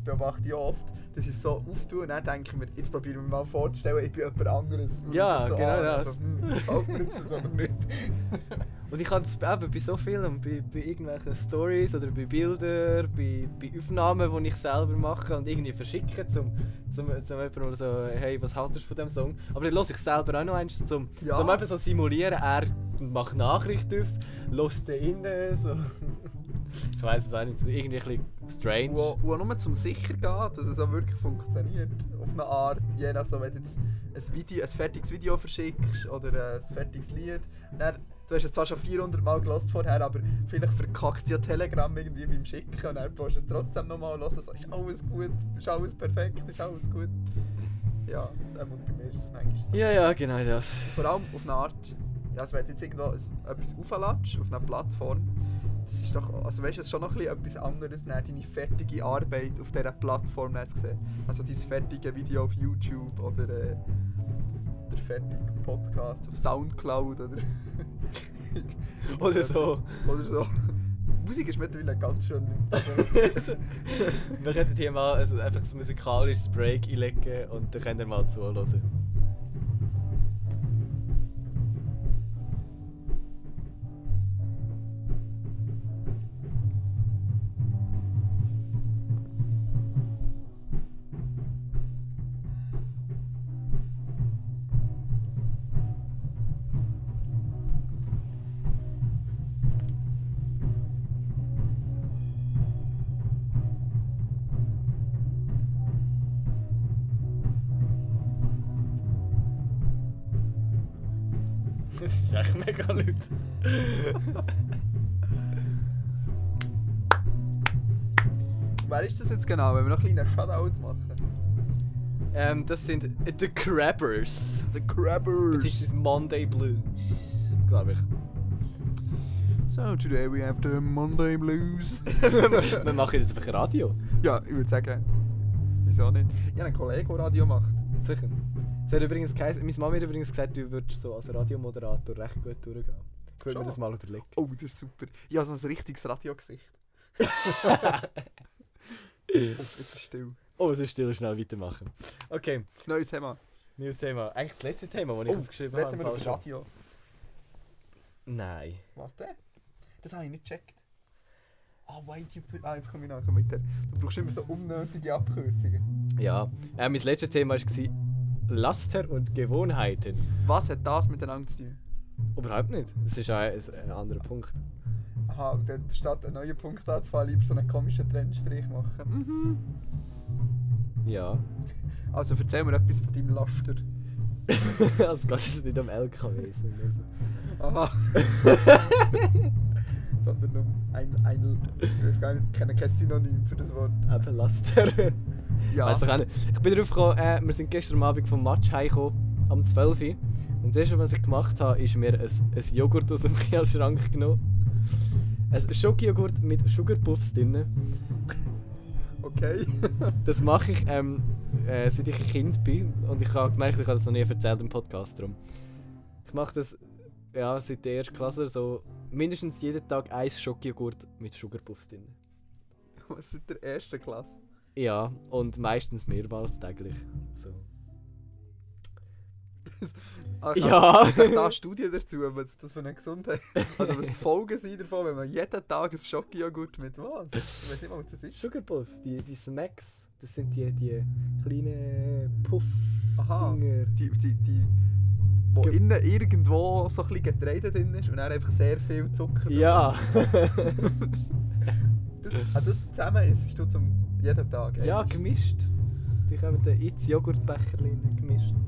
beobachte ich oft, dass ich so auftue und dann denke ich mir, jetzt probiere ich mir mal vorzustellen, ich bin jemand anderes. Ja, so genau an, das. So, hm, mir jetzt das aber nicht. [laughs] Und ich kann es eben bei so vielen, bei, bei irgendwelchen Stories oder bei Bildern, bei, bei Aufnahmen, die ich selber mache und irgendwie verschicken zum, zum, zum jemandem so, hey, was haltest du von dem Song? Aber dann höre ich selber auch noch eins, zum, Ja. zum eben so simulieren, er macht Nachricht auf, lässt den rein, so. [laughs] ich weiß es auch nicht, irgendwie ein bisschen strange. Wo, wo nur zum sicher geht, dass es auch wirklich funktioniert. Auf eine Art, je nach so, wenn du jetzt ein, Video, ein fertiges Video verschickst oder ein fertiges Lied. Dann, du hast es zwar schon 400 Mal gelost vorher, aber vielleicht verkackt ja Telegram irgendwie beim Schicken und dann musst du es trotzdem nochmal hören. So, ist alles gut, ist alles perfekt, ist alles gut. Ja, bei mir ist es manchmal so. Ja, ja, genau das. Vor allem auf eine Art, ja, also wenn du jetzt irgendwo etwas aufladest auf einer Plattform, das ist doch, also weißt du, es ist schon noch ein bisschen etwas anderes, dann deine fertige Arbeit auf dieser Plattform zu sehen. Also dein fertige Video auf YouTube oder äh, der fertige Podcast auf Soundcloud oder... [laughs] [laughs] Oder so. Oder so. Musik ist mittlerweile ganz schön... Also, [laughs] Wir könnten hier mal also einfach ein musikalisches Break einlegen und dann könnt ihr mal zuhören. Das ist echt mega laut. wer ist das jetzt genau, wenn wir noch einen kleinen Shoutout machen? Ähm, das sind The Crabbers. The Jetzt Crabbers! ist es Monday Blues, glaube ich. So, today we have the Monday Blues. Wir machen jetzt einfach Radio. Ja, ich würde sagen, wieso nicht? Ich habe einen Kollegen, der Radio macht. Sicher. Sie hat übrigens geheißen, meine Mama hat übrigens gesagt, du würdest so als Radiomoderator recht gut durchgehen. Ich würde mir das mal überlegen. Oh, das ist super. Ich habe so ein richtiges Radiogesicht. [laughs] Oh, jetzt ist still. Oh, so still schnell weitermachen. Okay, Neues Thema. neues Thema. Eigentlich das letzte Thema, das ich aufgeschrieben habe. wir über. Radio. Nein. Was denn? Das habe ich nicht gecheckt. Ah, why do you put... Ah, jetzt komme ich nachher mit der... Du brauchst immer so unnötige Abkürzungen. Ja, äh, mein letztes Thema war Laster und Gewohnheiten. Was hat das miteinander zu tun? Überhaupt nicht. Das ist ein, ein anderer Punkt. Aha, und dann statt einen neuen Punkt anzufangen, lieber so einen komischen Trennstrich machen. Mhm. Ja. [laughs] Also erzähl mir etwas von deinem Laster. [laughs] also geht es nicht um LKWs. Aha. [laughs] Sondern um ein, ein... Ich weiß gar nicht, ich kenne kein Synonym für das Wort. Eben Laster. [laughs] Ja. Weiss ich auch nicht. Ich bin darauf gekommen, äh, wir sind gestern Abend vom Match heimgekommen, am 12 Uhr. Und das erste, was ich gemacht habe, ist mir ein, ein Joghurt aus dem [laughs] Kühlschrank genommen. Ein Schokojoghurt mit Sugarpuffs drin. [laughs] Okay. Das mache ich, ähm, äh, seit ich Kind bin. Und ich habe gemerkt, ich habe das noch nie erzählt im Podcast drum. Ich mache das ja, seit der ersten Klasse so mindestens jeden Tag ein Schokojoghurt mit Sugarpuffs drin. [laughs] Was ist der erste Klasse? Ja, und meistens mehrmals täglich. So. [laughs] Ah, Ja. Gibt es da Studien dazu, was das für eine Gesundheit [laughs] Also was die Folgen sind davon, wenn man jeden Tag ein Schokojoghurt mit was? Ich weiß nicht mal, was das ist. Sugarpuffs, die, die Smacks, das sind die, die kleinen Puff. Aha. Dinger. Die, die, die, wo Ge- innen irgendwo so ein bisschen Getreide drin ist und dann einfach sehr viel Zucker drin. Ja. [laughs] Das, ah, das zusammen isst du zum jeden Tag? ja, eigentlich? gemischt. Die kommen den Itz Joghurtbecher gemischt. [laughs]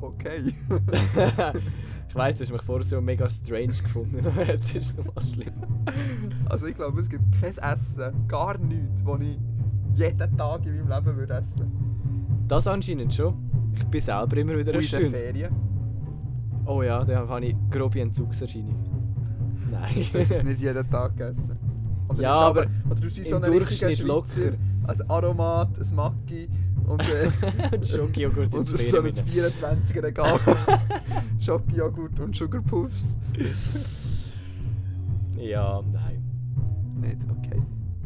Okay. [laughs] ich weiss, du hast mich vorher so mega strange gefunden, aber jetzt ist es noch mal schlimm. Also ich glaube, es gibt kein Essen, gar nichts, das ich jeden Tag in meinem Leben würde essen Das anscheinend schon. Ich bin selber immer wieder Und in den erstaunt. Ferien. Oh ja, da habe ich grobe Entzugserscheinung. [laughs] Nein. Du hast es nicht jeden Tag gegessen. Oder Ja, aber oder du bist so ein richtiger Schweizer, locker. Ein Aromat, ein Maggi und, äh, [laughs] Schokojoghurt in und so ein Ferien. 24er Regal. [laughs] Schokojoghurt und Sugarpuffs. Ja, nein. Nicht, okay.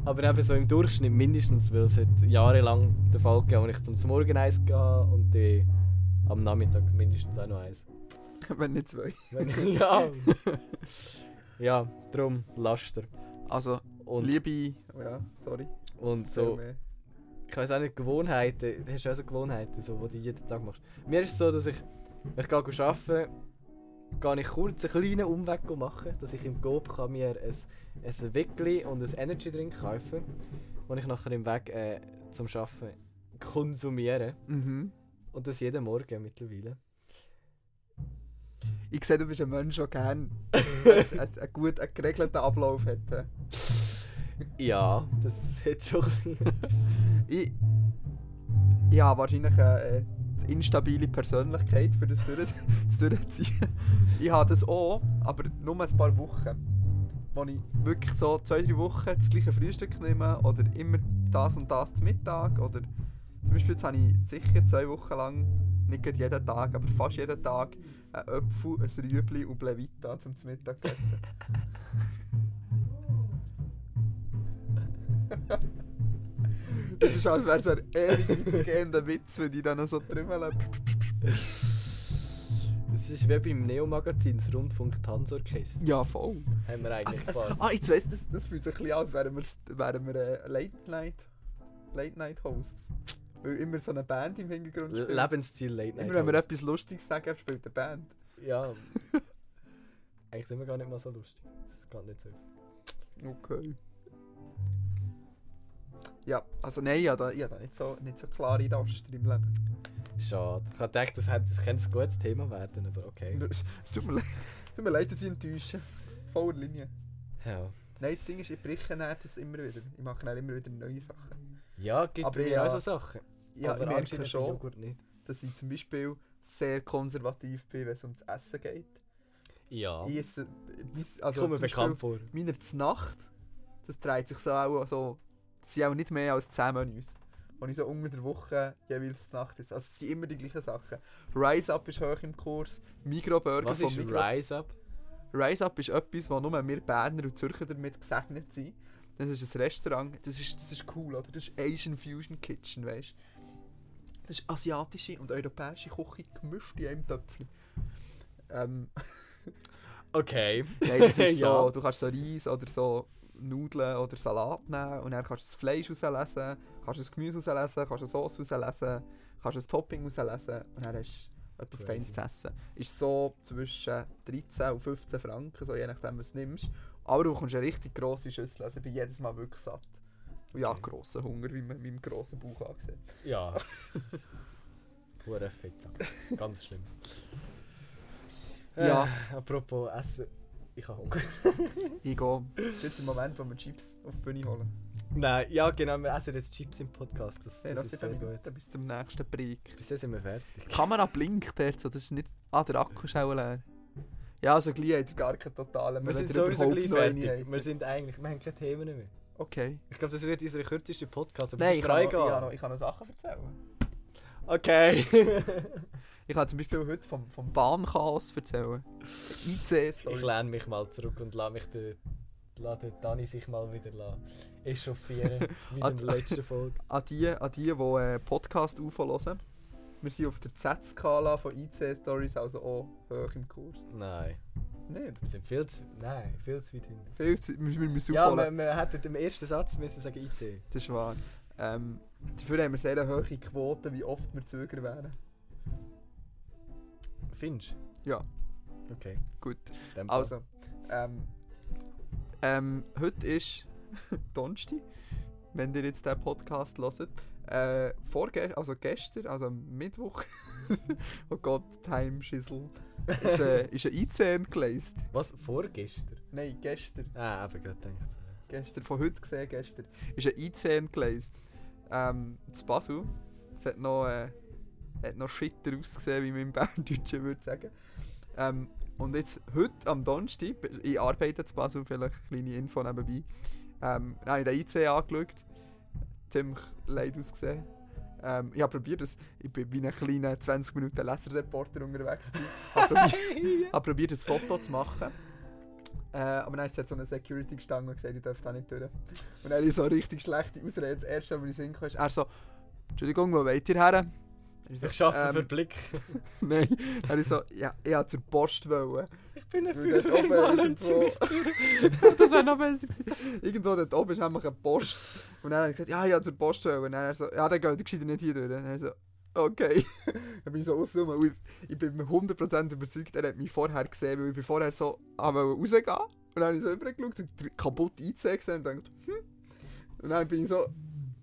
Aber eben so im Durchschnitt mindestens, weil es hat jahrelang der Fall gegeben, wo ich zum Morgeneis gehe und dann am Nachmittag mindestens auch noch eins. [laughs] Wenn nicht zwei. Wenn- ja. [laughs] ja, darum Laster. Also, Und, liebe... Oh ja, sorry. und so, ich weiß auch nicht, Gewohnheiten, du hast auch so Gewohnheiten, so, die du jeden Tag machst. Mir ist es so, dass ich, wenn ich gehe arbeiten gehe ich kurz einen kleinen Umweg machen, dass ich im Coop kann mir ein, ein Weckli und ein Energy Drink kaufen und ich nachher im Weg äh, zum Arbeiten konsumiere. Mhm. Und das jeden Morgen mittlerweile. Ich sehe, du bist ein Mensch, der gerne [laughs] einen, gut einen geregelten Ablauf hat. hä? Ja, das hat schon etwas. Ich, ich habe wahrscheinlich eine, äh, eine instabile Persönlichkeit, für [laughs] das durchzuziehen. Ich habe das auch, aber nur ein paar Wochen. Wo ich wirklich so zwei, drei Wochen das gleiche Frühstück nehme oder immer das und das zum Mittag. Oder zum Beispiel jetzt habe ich sicher zwei Wochen lang, nicht jeden Tag, aber fast jeden Tag, einen Apfel, ein Rüebli und Blevita zum Mittag gegessen. Das ist, als wäre es ein ewig Witz, wenn die dann noch so trümmeln. Das ist wie beim Neo-Magazin, das Rundfunk Tanzorchester. Ja, voll. Haben wir eigentlich Also, quasi. ah, jetzt weiss, das, das fühlt sich ein bisschen an, als wären wir, wären wir äh, Late Night, Late Night Hosts. Weil immer so eine Band im Hintergrund spielt. Lebensziel Late Night. immer wenn wir etwas Lustiges sagen, spielt eine Band. Ja. [laughs] Eigentlich sind wir gar nicht mal so lustig. Das geht nicht so. Okay. Ja, also nein, ich habe da, ich habe da nicht, so, nicht so klare Raster im Leben. Schade. Ich habe gedacht, das, hätte- das könnte ein gutes Thema werden, aber okay. [laughs] Es tut mir leid, tut mir leid, dass ich enttäusche. Voller Linie. Ja, Nein, das Ding ist, ich breche das immer wieder. Ich mache dann immer wieder neue Sachen. ja gibt Aber mir ja. auch so Sachen. Ja, aber ich merke schon, dass ich zum Beispiel sehr konservativ bin, wenn es ums Essen geht. Ja, Ich esse, also Beispiel bekannt vor. Meiner Nacht, das dreht sich so auch so, es sind auch nicht mehr als 10 Menüs. Und ich so unter der Woche jeweils zur Nacht ist. Also es sind immer die gleichen Sachen. Rise Up ist hoch im Kurs, Migro Burger Was ist Migro. Rise Up? Rise Up ist etwas, wo nur wir Berner und Zürcher damit gesegnet sind. Das ist ein Restaurant, das ist, das ist cool, oder? Das ist Asian Fusion Kitchen, weißt du? Das ist asiatische und europäische Küche gemischt in einem Töpfchen. Ähm, [laughs] Okay. nein, das ist [laughs] Ja. so, du kannst so Reis oder so Nudeln oder Salat nehmen und dann kannst du das Fleisch auslesen, kannst du das Gemüse auslesen, kannst du Sauce auslesen, kannst du ein Topping auslesen und dann hast du etwas Crazy. Feines zu essen. Ist so zwischen 13 und 15 Franken, so je nachdem was du nimmst. Aber du bekommst eine richtig grosse Schüssel, also ich bin jedes Mal wirklich satt. Und ja, Okay. grosser Hunger, wie man meinem grossen Bauch angesehen Ja. [laughs] Pure Fetzer. Ganz schlimm. Ja. Äh, apropos Essen. Ich habe Hunger. [laughs] Ich gehe jetzt im Moment, wo wir Chips auf die Bühne holen. Nein, ja genau, wir essen jetzt Chips im Podcast. Das, Hey, das das ist sind sehr Minuten gut. bis zum nächsten Break. Bis dann sind wir fertig. [laughs] Die Kamera blinkt jetzt, so, das ist nicht... Ah, der Akku ist auch leer. Ja, also gleich hat er gar keinen totalen. Wir sind wenn ihr sowieso gleich fertig. Wir sind eigentlich, wir haben keine Themen mehr. Okay. Ich glaube, das wird unser kürzester Podcast, aber Nein, ich ist kann, noch, ich, kann noch, ich kann noch Sachen erzählen. Okay. [laughs] Ich kann zum Beispiel heute vom, vom Bahnchaos erzählen. IC ich lehne mich mal zurück und lasse mich den, lasse den Dani sich mal wieder echauffieren, wie in der letzten Folge. [laughs] An die, an die, die äh, Podcast UFO hören. Wir sind auf der Z-Skala von IC-Stories, also auch hoch im Kurs. Nein, Nicht? wir sind viel zu, nein, viel zu weit hinten. Viel zu, wir, wir müssen Ja, aufholen. wir, wir hätten im ersten Satz müssen sagen IC. Das ist wahr. Ähm, dafür haben wir sehr hohe Quote, wie oft wir Züger wären. Findest du? Ja. Okay. Gut. Also, ähm, ähm, heute ist [laughs] Donnerstag, wenn ihr jetzt diesen Podcast hört. Äh, vorge also gestern, also am Mittwoch, [laughs] oh Gott, Time Schissel, ist, äh, [laughs] ist ein IC entgleist. Was? Vorgestern? Nein, gestern. Ah, aber gerade gedacht. Gestern, von heute gesehen, gestern. Ist ein IC entgleist. Ähm, zu Basel. Es hat noch, äh, hat noch shitter ausgesehen, wie man im [laughs] Berndeutschen würde sagen. Ähm, und jetzt, heute am Donnerstag, ich arbeite zu Basel, vielleicht eine kleine Info nebenbei. Ähm, dann habe ich den IC angeschaut. Ziemlich leid ausgesehen. Ähm, ich habe probiert, ich bin wie ein kleiner 20 Minuten Leserreporter unterwegs. gewesen. [laughs] habe probiert, ein Foto zu machen. Äh, aber dann jetzt so eine Security gestanden und gesagt, ich darf da nicht durch. Und dann habe ich so richtig schlechte Ausrede. Das erste, was mir in den Sinn kam, ist, er so, Entschuldigung, wo wollt ihr her? Ich so, Ich schaffe ähm, für Blick. [laughs] Nein, habe ich so, ja, ich wollte zur Post. Wollen. Ich bin ein Feuerwehrmann irgendwo- zieh mich durch. [laughs] das wäre noch besser gewesen. Irgendwo dort oben ist nämlich eine Post. Und dann habe ich gesagt, ja, ich wollte zur Post. Wollen. Und dann er so, ja, dann geht gescheiter nicht hier durch. Und dann ich so, okay. [laughs] dann bin ich so rausgekommen. Und ich, ich bin mir 100% überzeugt, er hat mich vorher gesehen, weil ich bin vorher so am rausgehen Und dann habe ich so übergeschaut und den kaputt eingesehen und dachte, hm. Und dann bin ich so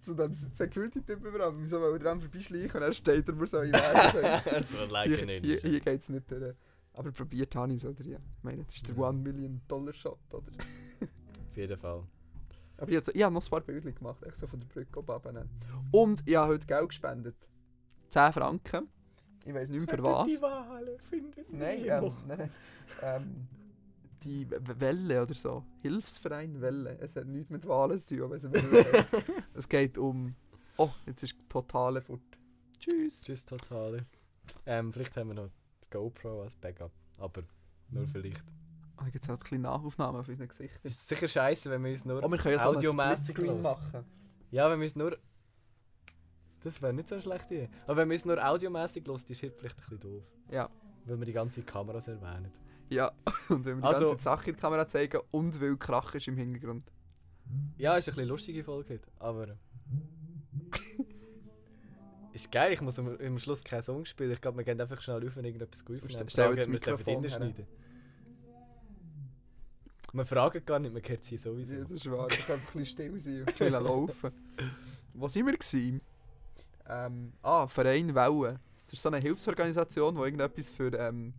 zu dem Security-Typ über, aber ich so wollte dran vorbeischleichen und dann steht er mir so den Weg. so [laughs] hier, like hier, nicht. hier geht es nicht durch. Aber probiert habe ich es, oder? Ja. Ich meine, das ist der Ja. 1 Million Dollar Shot, oder? Auf jeden Fall. Aber hab- ich habe noch ein paar Bilder gemacht, echt so von der Brücke oben. Und ich habe heute Geld gespendet. 10 Franken. Ich weiß nicht mehr für was. Die Wale findet Nein, ähm, nein. ähm, die Welle oder so. Hilfsverein Welle. Es hat nichts mit Wahlen zu tun, aber es, [laughs] [laughs] es geht um. Oh, jetzt ist totale fort. Tschüss. Tschüss, Totale. Ähm, vielleicht haben wir noch die GoPro als Backup. Aber nur vielleicht. Oh, da gibt es ein bisschen Nachaufnahmen auf unseren Gesichtern. Es ist sicher scheiße, wenn wir uns nur Oh, wir können ja so hören. machen. Ja, wenn wir uns nur. Das wäre nicht so eine schlechte Idee. Aber wenn wir uns nur audiomäßig los, ist halt vielleicht ein bisschen doof. Ja. Weil wir die ganze Kameras erwähnen. Ja, [laughs] und wenn wir die Also- ganze Sache in die Kamera zeigen und weil Krach ist im Hintergrund. Ja, ist eine bisschen lustige Folge heute, aber. [laughs] ist geil, ich muss am, am Schluss keinen Song spielen. Ich glaube, wir gehen einfach schnell auf und irgendetwas gut aufnehmen. stell Fragen, jetzt wir es dürfen Mikrofon hinschneiden. Wir fragen gar nicht, wir kennen sie sowieso. Ja, das ist wahr. Ich kann einfach ein bisschen still sein und [laughs] laufen. Wo sind wir gewesen? Ähm, ah, Verein Welle. Das ist so eine Hilfsorganisation, die irgendetwas für ähm,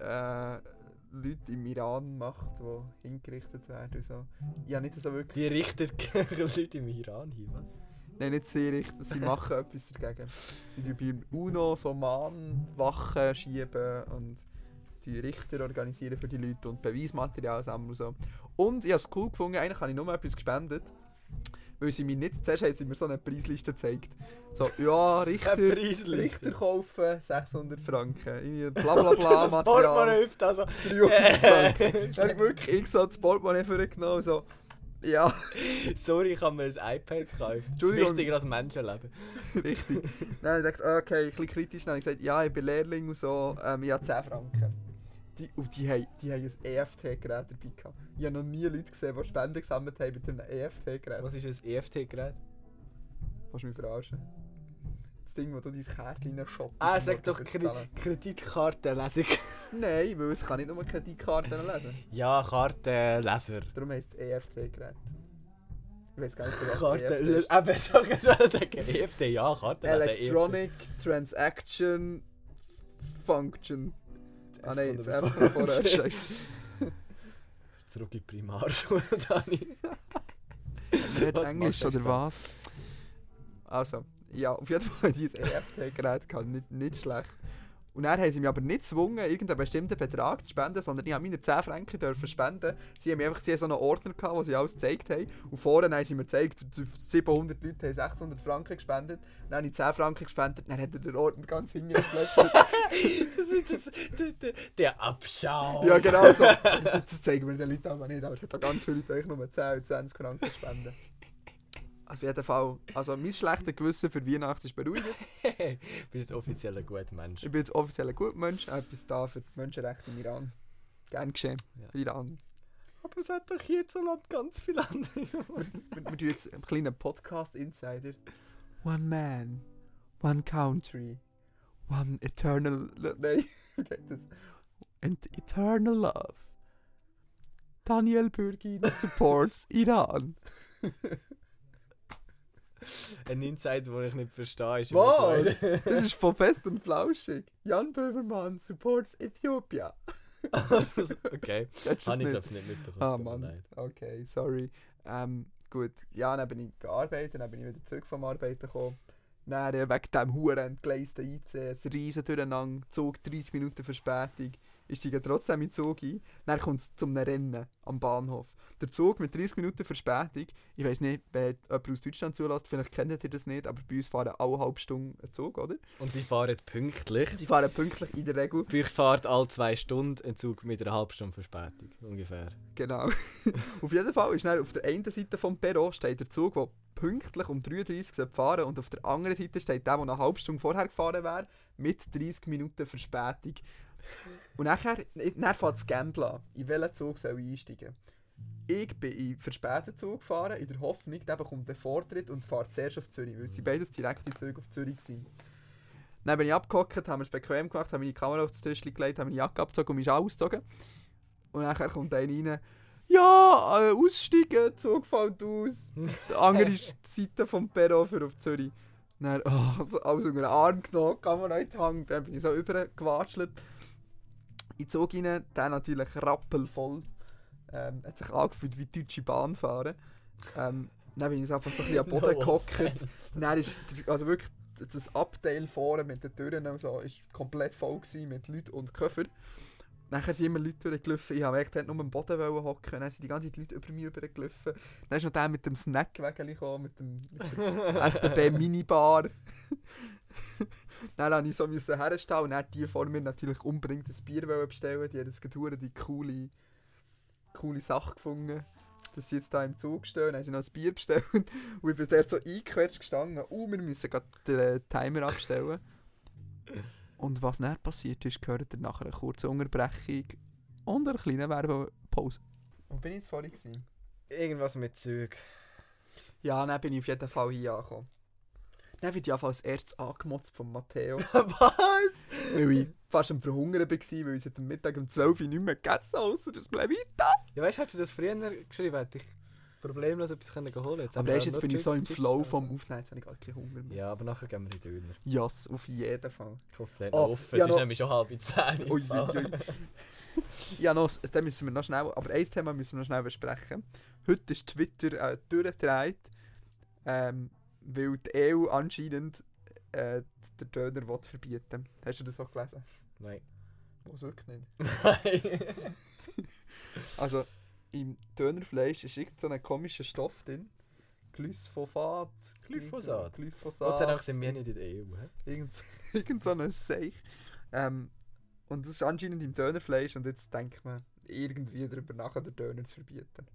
äh, Leute im Iran macht, die hingerichtet werden und so. Habe nicht so wirklich... Die richtet [laughs] Leute im Iran hin, was? Nein, nicht sie richten, sie machen [laughs] etwas dagegen. Tun beim UNO so Mahnwachen schieben und die Richter organisieren für die Leute und Beweismaterial sammeln und so. Und ich habe es cool gefunden, eigentlich habe ich nur etwas gespendet, weil sie mir nicht, zuerst haben sie mir so eine Preisliste gezeigt. So, ja, [laughs] Richter. Richter kaufen 600 Franken, [laughs] bla bla bla das Material, hilft also. 300 Franken. Dann habe ich wirklich ich so das Portemonnaie vorgenommen, so, ja, [laughs] Sorry, ich habe mir ein iPad gekauft. Das ist Entschuldigung. wichtiger als Menschenleben. Richtig. Dann habe ich gedacht, okay, ein bisschen kritisch. Dann habe ich gesagt, ja, ich bin Lehrling und so, ähm, ich habe 10 Franken. Die, und die haben, die haben ein EFT-Gerät dabei gehabt. Ich habe noch nie Leute gesehen, die Spenden gesammelt haben mit einem EFT-Gerät. Was ist ein E EFT-Gerät? Kannst du mich verarschen? Das Ding, wo du dein Kärtchen shoppen Ah, sag doch Kre Kreditkartenlesung. [laughs] Nein, weil es kann nicht nur Kreditkarten lesen. Ja, Kartenleser. Darum heisst es EFT-Gerät. Ich weiß gar nicht, was Karten, EFT ist. eben, sag [laughs] ich soll sagen, EFT, ja, Kartenleser. Electronic Transaction Function. Ah nein, jetzt Von einfach vorher. [laughs] Scheiße. [laughs] Zurück in die Primarschule, [laughs] Dani. Red Was Englisch oder was? Also, ja, auf jeden Fall dieses EFT-Gerät kann nicht, nicht schlecht. Und dann haben sie mich aber nicht gezwungen, irgendeinen bestimmten Betrag zu spenden, sondern ich habe meine 10 Franken dürfen spenden. Sie haben mir einfach sie haben so einen Ordner gehabt, wo sie alles gezeigt haben. Und vorne haben sie mir gezeigt, 700 Leute haben 600 Franken gespendet. Dann habe ich 10 Franken gespendet, dann hat er den Ordner ganz hingelegt. [laughs] Das ist das, der, der, der Abschau. ja, genau so. Das, das zeigen wir den Leuten aber nicht, aber es hat auch ganz viele Leute eigentlich nur 10 und 20 Franken spenden. Auf jeden Fall, also mein schlechtes Gewissen für Weihnachten ist beruhigt. [laughs] du bist offiziell ein guter Mensch. Ich bin jetzt offiziell ein guter Mensch, etwas da für die Menschenrechte im Iran. Gern geschehen. Ja. Iran. Aber es hat doch hierzulande ganz viele andere. Wir, wir tun jetzt einen kleinen Podcast-Insider. One man, one country, one eternal... [laughs] Nein, geht das? And eternal love. Daniel Bürgin supports [laughs] Iran. Ein Insight, den ich nicht verstehe, ist Was? Das ist von Fest und Flauschig. Jan Böhmermann supports Ethiopia. [laughs] okay. Habe ich nicht? glaube ich nicht mitbekommen. Ah es Mann, leid. okay, sorry. Ähm, gut, ja, dann bin ich gearbeitet, dann bin ich wieder zurück vom Arbeiten gekommen. Dann äh, wegen diesem Huren entgleisten IC, ein riesen Durcheinander, Zug 30 Minuten Verspätung. Ich steige trotzdem in den Zug ein. Dann kommt es zum Rennen am Bahnhof. Der Zug mit 30 Minuten Verspätung, ich weiß nicht, wer jemand aus Deutschland zulässt, vielleicht kennt ihr das nicht, aber bei uns fahren alle halbe Stunde ein Zug, oder? Und sie fahren pünktlich. Sie fahren pünktlich in der Regel. Bei euch fährt alle zwei Stunden ein Zug mit einer halben Stunde Verspätung. Ungefähr. Genau. [laughs] auf jeden Fall ist dann auf der einen Seite vom Perron steht der Zug, der pünktlich um 33 Uhr fahren und auf der anderen Seite steht der, der eine halbe Stunde vorher gefahren wäre, mit 30 Minuten Verspätung. Und nachher, dann fängt das Gamble an. In welchen Zug soll ich einsteigen? Ich bin in verspäteten Zug gefahren, in der Hoffnung, der bekommt den Vortritt und fährt zuerst auf Zürich, weil sie beides direkte Züge auf Zürich waren. Dann bin ich abgehockt, haben wir es bequem gemacht, haben meine Kamera aufs Tisch gelegt, haben meine Jacke abgezogen und mich ausgezogen. Und nachher kommt einer rein, ja, äh, aussteigen, Zug fällt aus. Die andere [laughs] Seite vom Perron für auf Zürich. Dann, oh, [laughs] alles unter den Arm genommen, Kamera in die Hand, dann bin ich so übergewatschelt. In den Zug rein, der natürlich rappelvoll. Ähm, hat sich angefühlt wie deutsche Bahn fahren. Ähm, dann bin ich einfach so ein bisschen am [laughs] Boden No gehockt. Dann ist also wirklich das Abteil vorne mit den Türen und so ist komplett voll mit Leuten und Koffer. Nachher sind immer Leute durchgelaufen. Ich habe echt dort nur am Boden hocken. Dann sind die ganzen Leute über mich übergelaufen. Dann ist noch der mit dem Snackwägel gekommen, mit dem, mit der [laughs] SBB Minibar. [laughs] dann musste ich so müssen herstellen und dann die vor mir natürlich unbedingt ein Bier wollen bestellen. Die haben das gedauert, die coole, coole Sache gefunden. Dass sie jetzt da im Zug stehen, dann haben sie noch ein Bier bestellt. [laughs] Und ich bin dort so eingequetscht gestanden. Oh, wir müssen gerade den äh, Timer abstellen. Und was dann passiert ist, gehört ihr nach einer kurzen Unterbrechung und einer kleinen Werbepause. Wo bin ich jetzt vorhin? Gewesen? Irgendwas mit Zug. Ja, dann bin ich auf jeden Fall hier angekommen. Dann wird ich einfach als erstes angemotzt von Matteo. [laughs] Was? weil ich fast am Verhungern war, weil ich seit dem Mittag um 12 Uhr nicht mehr gegessen habe, außer das weiter. Ja, weißt du, hättest du das früher geschrieben, hätte ich problemlos etwas können holen jetzt Aber erst jetzt bin ich so im Chips Flow vom Aufnehmen, jetzt habe ich gar keinen Hunger mehr. Ja, aber nachher gehen wir in den Döner. Yes, auf jeden Fall. Ich hoffe, hat Oh, noch offen. ja, es ist nämlich schon halb zehn. Ui, ui, ui. Ja, noch, dann müssen wir noch schnell, aber ein Thema müssen wir noch schnell besprechen. Heute ist Twitter äh, durchgedreht, ähm, weil die EU anscheinend äh, den Döner will verbieten Hast du das auch gelesen? Nein. Was wirklich nicht. [laughs] Nein. Also, im Dönerfleisch ist irgend so ein komischer Stoff drin. Glyphosat. Glyphosat? Glyphosat. Gott sei Dank sind wir nicht in der EU. hä? Irgend, [laughs] irgend so ein Seich. Ähm, und das ist anscheinend im Dönerfleisch und jetzt denkt man irgendwie darüber nach, den Döner zu verbieten.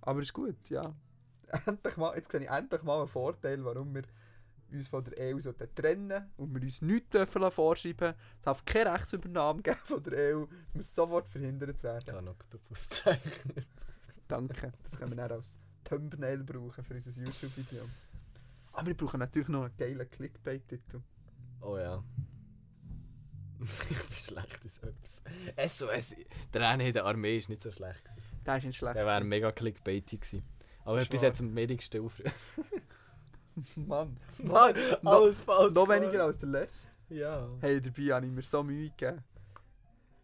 Aber ist gut, ja. [laughs] Endlich mal, jetzt sehe ich endlich mal einen Vorteil, warum wir uns von der EU sollten trennen und wir uns nichts dürfen vorschreiben Es darf keine Rechtsübernahme geben von der EU. Es muss sofort verhindert Ich werden. habe einen Oktopus gezeichnet. Danke. Das können wir dann als Thumbnail brauchen für unser YouTube-Video. Aber wir brauchen natürlich noch einen geilen Clickbait-Titel. Oh ja. [laughs] ich bin schlecht in so etwas. SOS, der eine in der Armee ist nicht so schlecht. Gewesen. Der ist nicht schlecht. Der wäre mega clickbaitig gewesen. Aber Das ist bis wahr. jetzt am wenigsten aufrufen. [laughs] Mann. Mann, alles falsch. Noch weniger als der letzte. Ja. Hey, dabei habe ich mir so Mühe gegeben.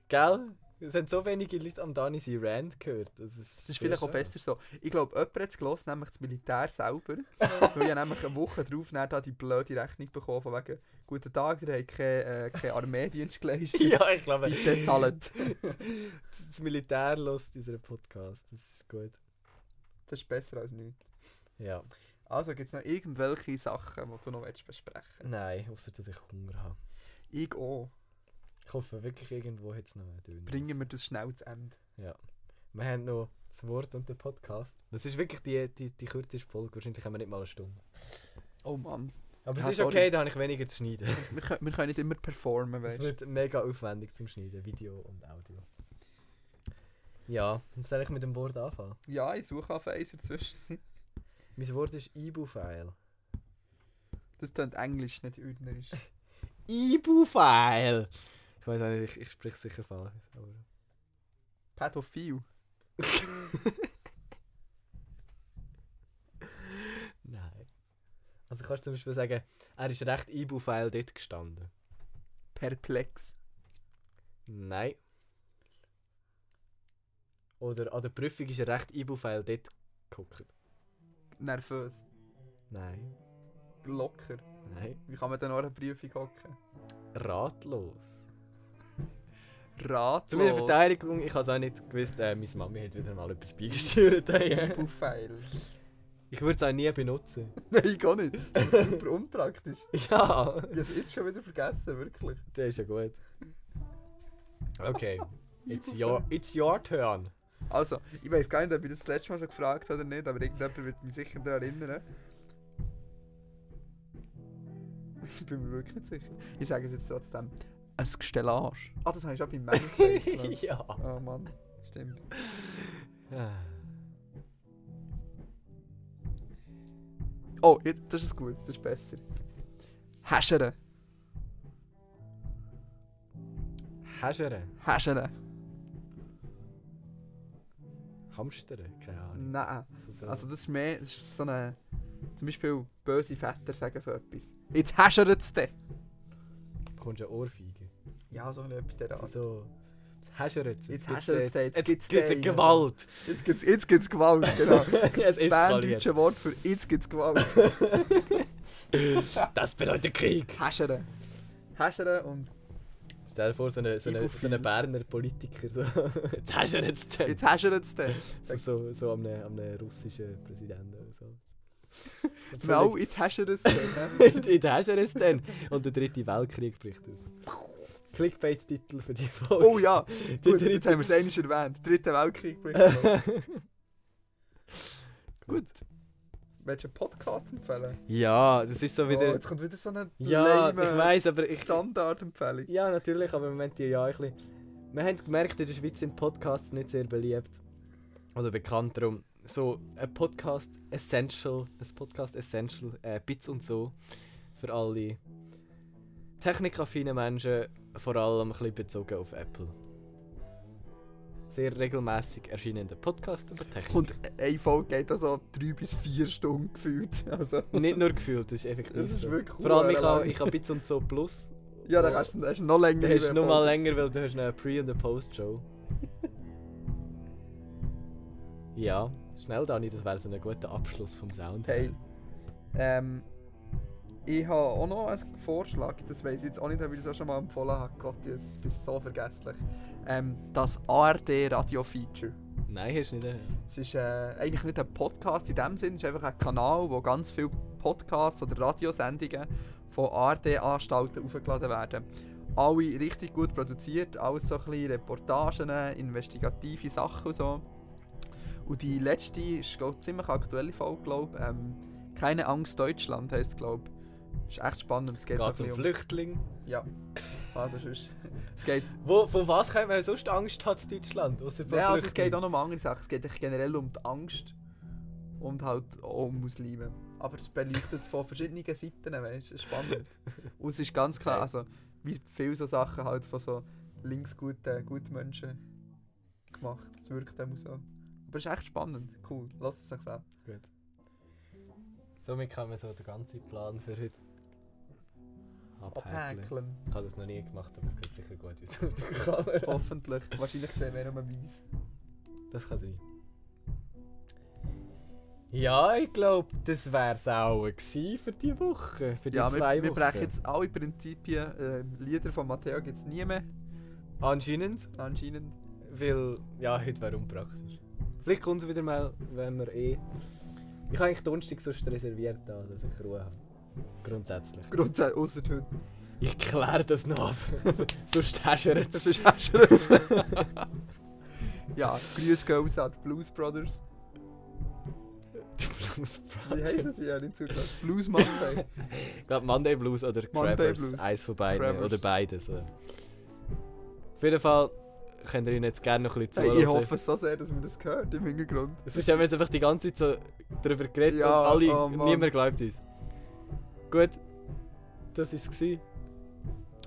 Gell? Es haben so wenige Leute am Dani sein Rand gehört. Das ist, Das ist vielleicht auch schade. besser so. Ich glaube, jemand hat es gehört, nämlich das Militär selber. [laughs] Weil ich nämlich eine Woche drauf dann da die blöde Rechnung bekommen von wegen «Guten Tag, ihr habt keinen äh, keinen Armeedienst geleistet. [laughs] Ja, ich glaube, Bitte zahlt.» das Militär lässt unseren Podcast. Das ist gut. Das ist besser als nichts. Ja. Also, gibt es noch irgendwelche Sachen, die du noch willst besprechen Nein, außer dass ich Hunger habe. Ich auch. Ich hoffe wirklich, irgendwo hat es noch einen Döner. Bringen wir das schnell zu Ende. Ja. Wir haben noch das Wort und den Podcast. Das ist wirklich die, die, die kürzeste Folge. Wahrscheinlich haben wir nicht mal eine Stunde. Oh Mann. Aber Ja, es ist sorry. okay, da habe ich weniger zu schneiden. Wir können, wir können nicht immer performen, Es weißt du. wird mega aufwendig zum Schneiden, Video und Audio. Ja, soll ich mit dem Wort anfangen? Ja, ich suche auf eins in der Zwischenzeit. Mein Wort ist Ibu-File. Das klingt Englisch, nicht Üdnerisch. [laughs] Ibu-File! Ich weiß auch nicht, ich, ich spreche es sicher falsch. Aber... Pädophil. [laughs] Nein. Also kannst du zum Beispiel sagen, er ist recht Ibu-File dort gestanden. Perplex. Nein. Oder an der Prüfung ist er recht Ibu-File dort geguckt. Nervös. Nein. Locker. Nein. Wie kann man denn noch eine Prüfung hocken? Ratlos. Ratlos. Zu meiner Verteidigung, ich habe es auch nicht gewusst, äh, meine Mami hat wieder mal etwas beigesteuert. [laughs] Ibu-File. ich würde es auch nie benutzen. [laughs] Nein, gar nicht. Das ist super unpraktisch. [laughs] Ja, Ich habe es jetzt schon wieder vergessen, wirklich. der ist ja gut. Okay, it's your, it's your turn. Also, ich weiß gar nicht, ob ich das, letzte Mal schon gefragt habe oder nicht, aber irgendjemand wird mich sicher daran erinnern. [laughs] Ich bin mir wirklich nicht sicher. Ich sage es jetzt trotzdem. Ein Gestellage. Ah, das habe ich schon beim Mann gesagt. [laughs] ja. Oh Mann, stimmt. Oh, jetzt, das ist gut, das ist besser. Häschere. Häschere. Häschere. Hamstere, keine Ahnung. Nein. Also so. Also das ist mehr, das ist so eine... Zum Beispiel böse Väter sagen so etwas. Jetzt häschert es dich. bekommst du eine Ohrfeige. Ja, so etwas der Also Art. so, jetzt es. Gibt's häschert es, jetzt, gibt's den. Gewalt. Jetzt gibt's, jetzt gibt's Gewalt, [laughs] genau. Das Es ist das berndeutsche Wort für jetzt gibt's Gewalt. [laughs] Das bedeutet Krieg. Häschere. Häschere und Stell dir vor, so eine, so eine, so eine Berner Politiker. So. [laughs] Jetzt häschert es den. jetzt häschert es dich. So, so, so am einem, am einem russischen Präsidenten oder so. [laughs] No, jetzt häschert es dich. in, in der Häscher ist dann. Und der dritte Weltkrieg bricht aus. Clickbait-Titel für die Folge. Oh ja, Die gut, dritte- jetzt haben wir es einmal erwähnt. Dritter Weltkrieg. bricht [laughs] aus. Gut. Willst du einen Podcast empfehlen? Ja, das ist so Oh, wieder. jetzt kommt wieder so eine ja, lame ich aber ich. Standardempfehlung. Ja, natürlich, aber im Moment ja ein bisschen. Wir haben gemerkt, in der Schweiz sind Podcasts nicht sehr beliebt. Oder bekannt darum. So ein Podcast Essential, ein Podcast Essential, äh, Bits und so. Für alle technikaffine Menschen, vor allem ein bisschen bezogen auf Apple. Sehr regelmäßig erscheinender Podcast über Technik. Und eine Folge geht also drei bis vier Stunden gefühlt. [laughs] Also, Nicht nur gefühlt, das ist effektiv Das ist so. wirklich Vor allem, ich habe ich hab Bits und so Plus. ja, dann kannst du noch länger. Da hast du noch mal länger, weil du hast eine Pre- und eine Post-Show. [laughs] ja, schnell Dani, das wäre so ein guter Abschluss vom Sound. Hey, ähm, ich habe auch noch einen Vorschlag, das weiß ich jetzt auch nicht, ob ich das auch schon mal empfohlen habe. Gott, ich bin so vergesslich. Ähm, das ARD Radio Feature. Nein, hast du nicht. Es ist äh, eigentlich nicht ein Podcast in dem Sinn, es ist einfach ein Kanal, wo ganz viele Podcasts oder Radiosendungen von ARD-Anstalten aufgeladen werden. Alle richtig gut produziert, alles so ein bisschen Reportagen, investigative Sachen und so. Und die letzte ist glaub, ziemlich aktuelle Folge, glaube ähm, Keine Angst Deutschland heisst es, glaube Ist echt spannend. Es geht, Geht bisschen Flüchtling. um... Ja. Also sonst... es geht... Wo, von was könnte man sonst Angst haben in Deutschland? Ja, also es geht auch noch um andere Sachen. Es geht generell um die Angst und halt um Muslime. Aber es beleuchtet von verschiedenen Seiten, weißt du, es ist spannend. [laughs] Und es ist ganz klar, also wie viele so Sachen halt von so linksguten guten Menschen gemacht. Es wirkt immer so. Aber es ist echt spannend, cool. Lass es sich an. Gut. Somit kann man so den ganzen Plan für heute abhäkeln. Ich habe das noch nie gemacht, aber es sieht sicher gut aus [laughs] auf der Kamera. Hoffentlich. Wahrscheinlich sehen wir nur weiss. Das kann sein. Ja, ich glaube, das wäre es auch für die Woche. Für die Ja, wir, zwei wir Wochen. brechen jetzt alle Prinzipien. ähm, Lieder von Matteo gibt es nie mehr, Anscheinend, anscheinend. weil ja, heute wäre unpraktisch. Vielleicht kommt es wieder mal, wenn wir eh. Ich habe eigentlich Donnerstag sonst reserviert, da, dass ich Ruhe habe. Grundsätzlich. Grundsätzlich, außer heute. Ich kläre das noch ab. So- Sonst Das es. ist auch schon Ja, Grüß gehen raus an die Blues Brothers. Blues Wie heißen Brothers. sie? Ja, nicht zugelassen. Blues Monday. Ich glaube Monday Blues oder Monday Crabbers. Blues. Eins von beiden. Oder beides. Oder. Auf jeden Fall könnt ihr ihnen jetzt gerne noch ein bisschen Hey, zuhören. ich hoffe so sehr, dass man das hört im Hintergrund. Sonst haben wir jetzt einfach die ganze Zeit so darüber geredet Ja, und alle, oh niemand glaubt uns. Gut, das war es.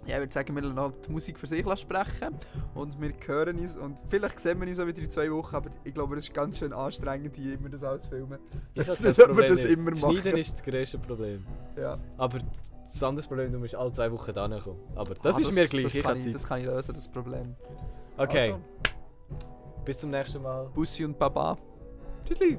Ja, ich würde sagen, wir lassen halt die Musik für sich sprechen und wir hören uns und vielleicht sehen wir uns auch wieder in zwei Wochen, aber ich glaube, es ist ganz schön anstrengend, hier immer das alles zu filmen. Ich Das habe [laughs] nicht, das ob wir das immer Das machen. Schneiden ist das grösste Problem. Ja. Aber das andere Problem, du musst alle zwei Wochen da kommen. Aber das Ah, ist mir gleich, Das ich kann ich, das kann ich lösen, das Problem. Okay, Also, bis zum nächsten Mal. Bussi und Baba. Tschüssi.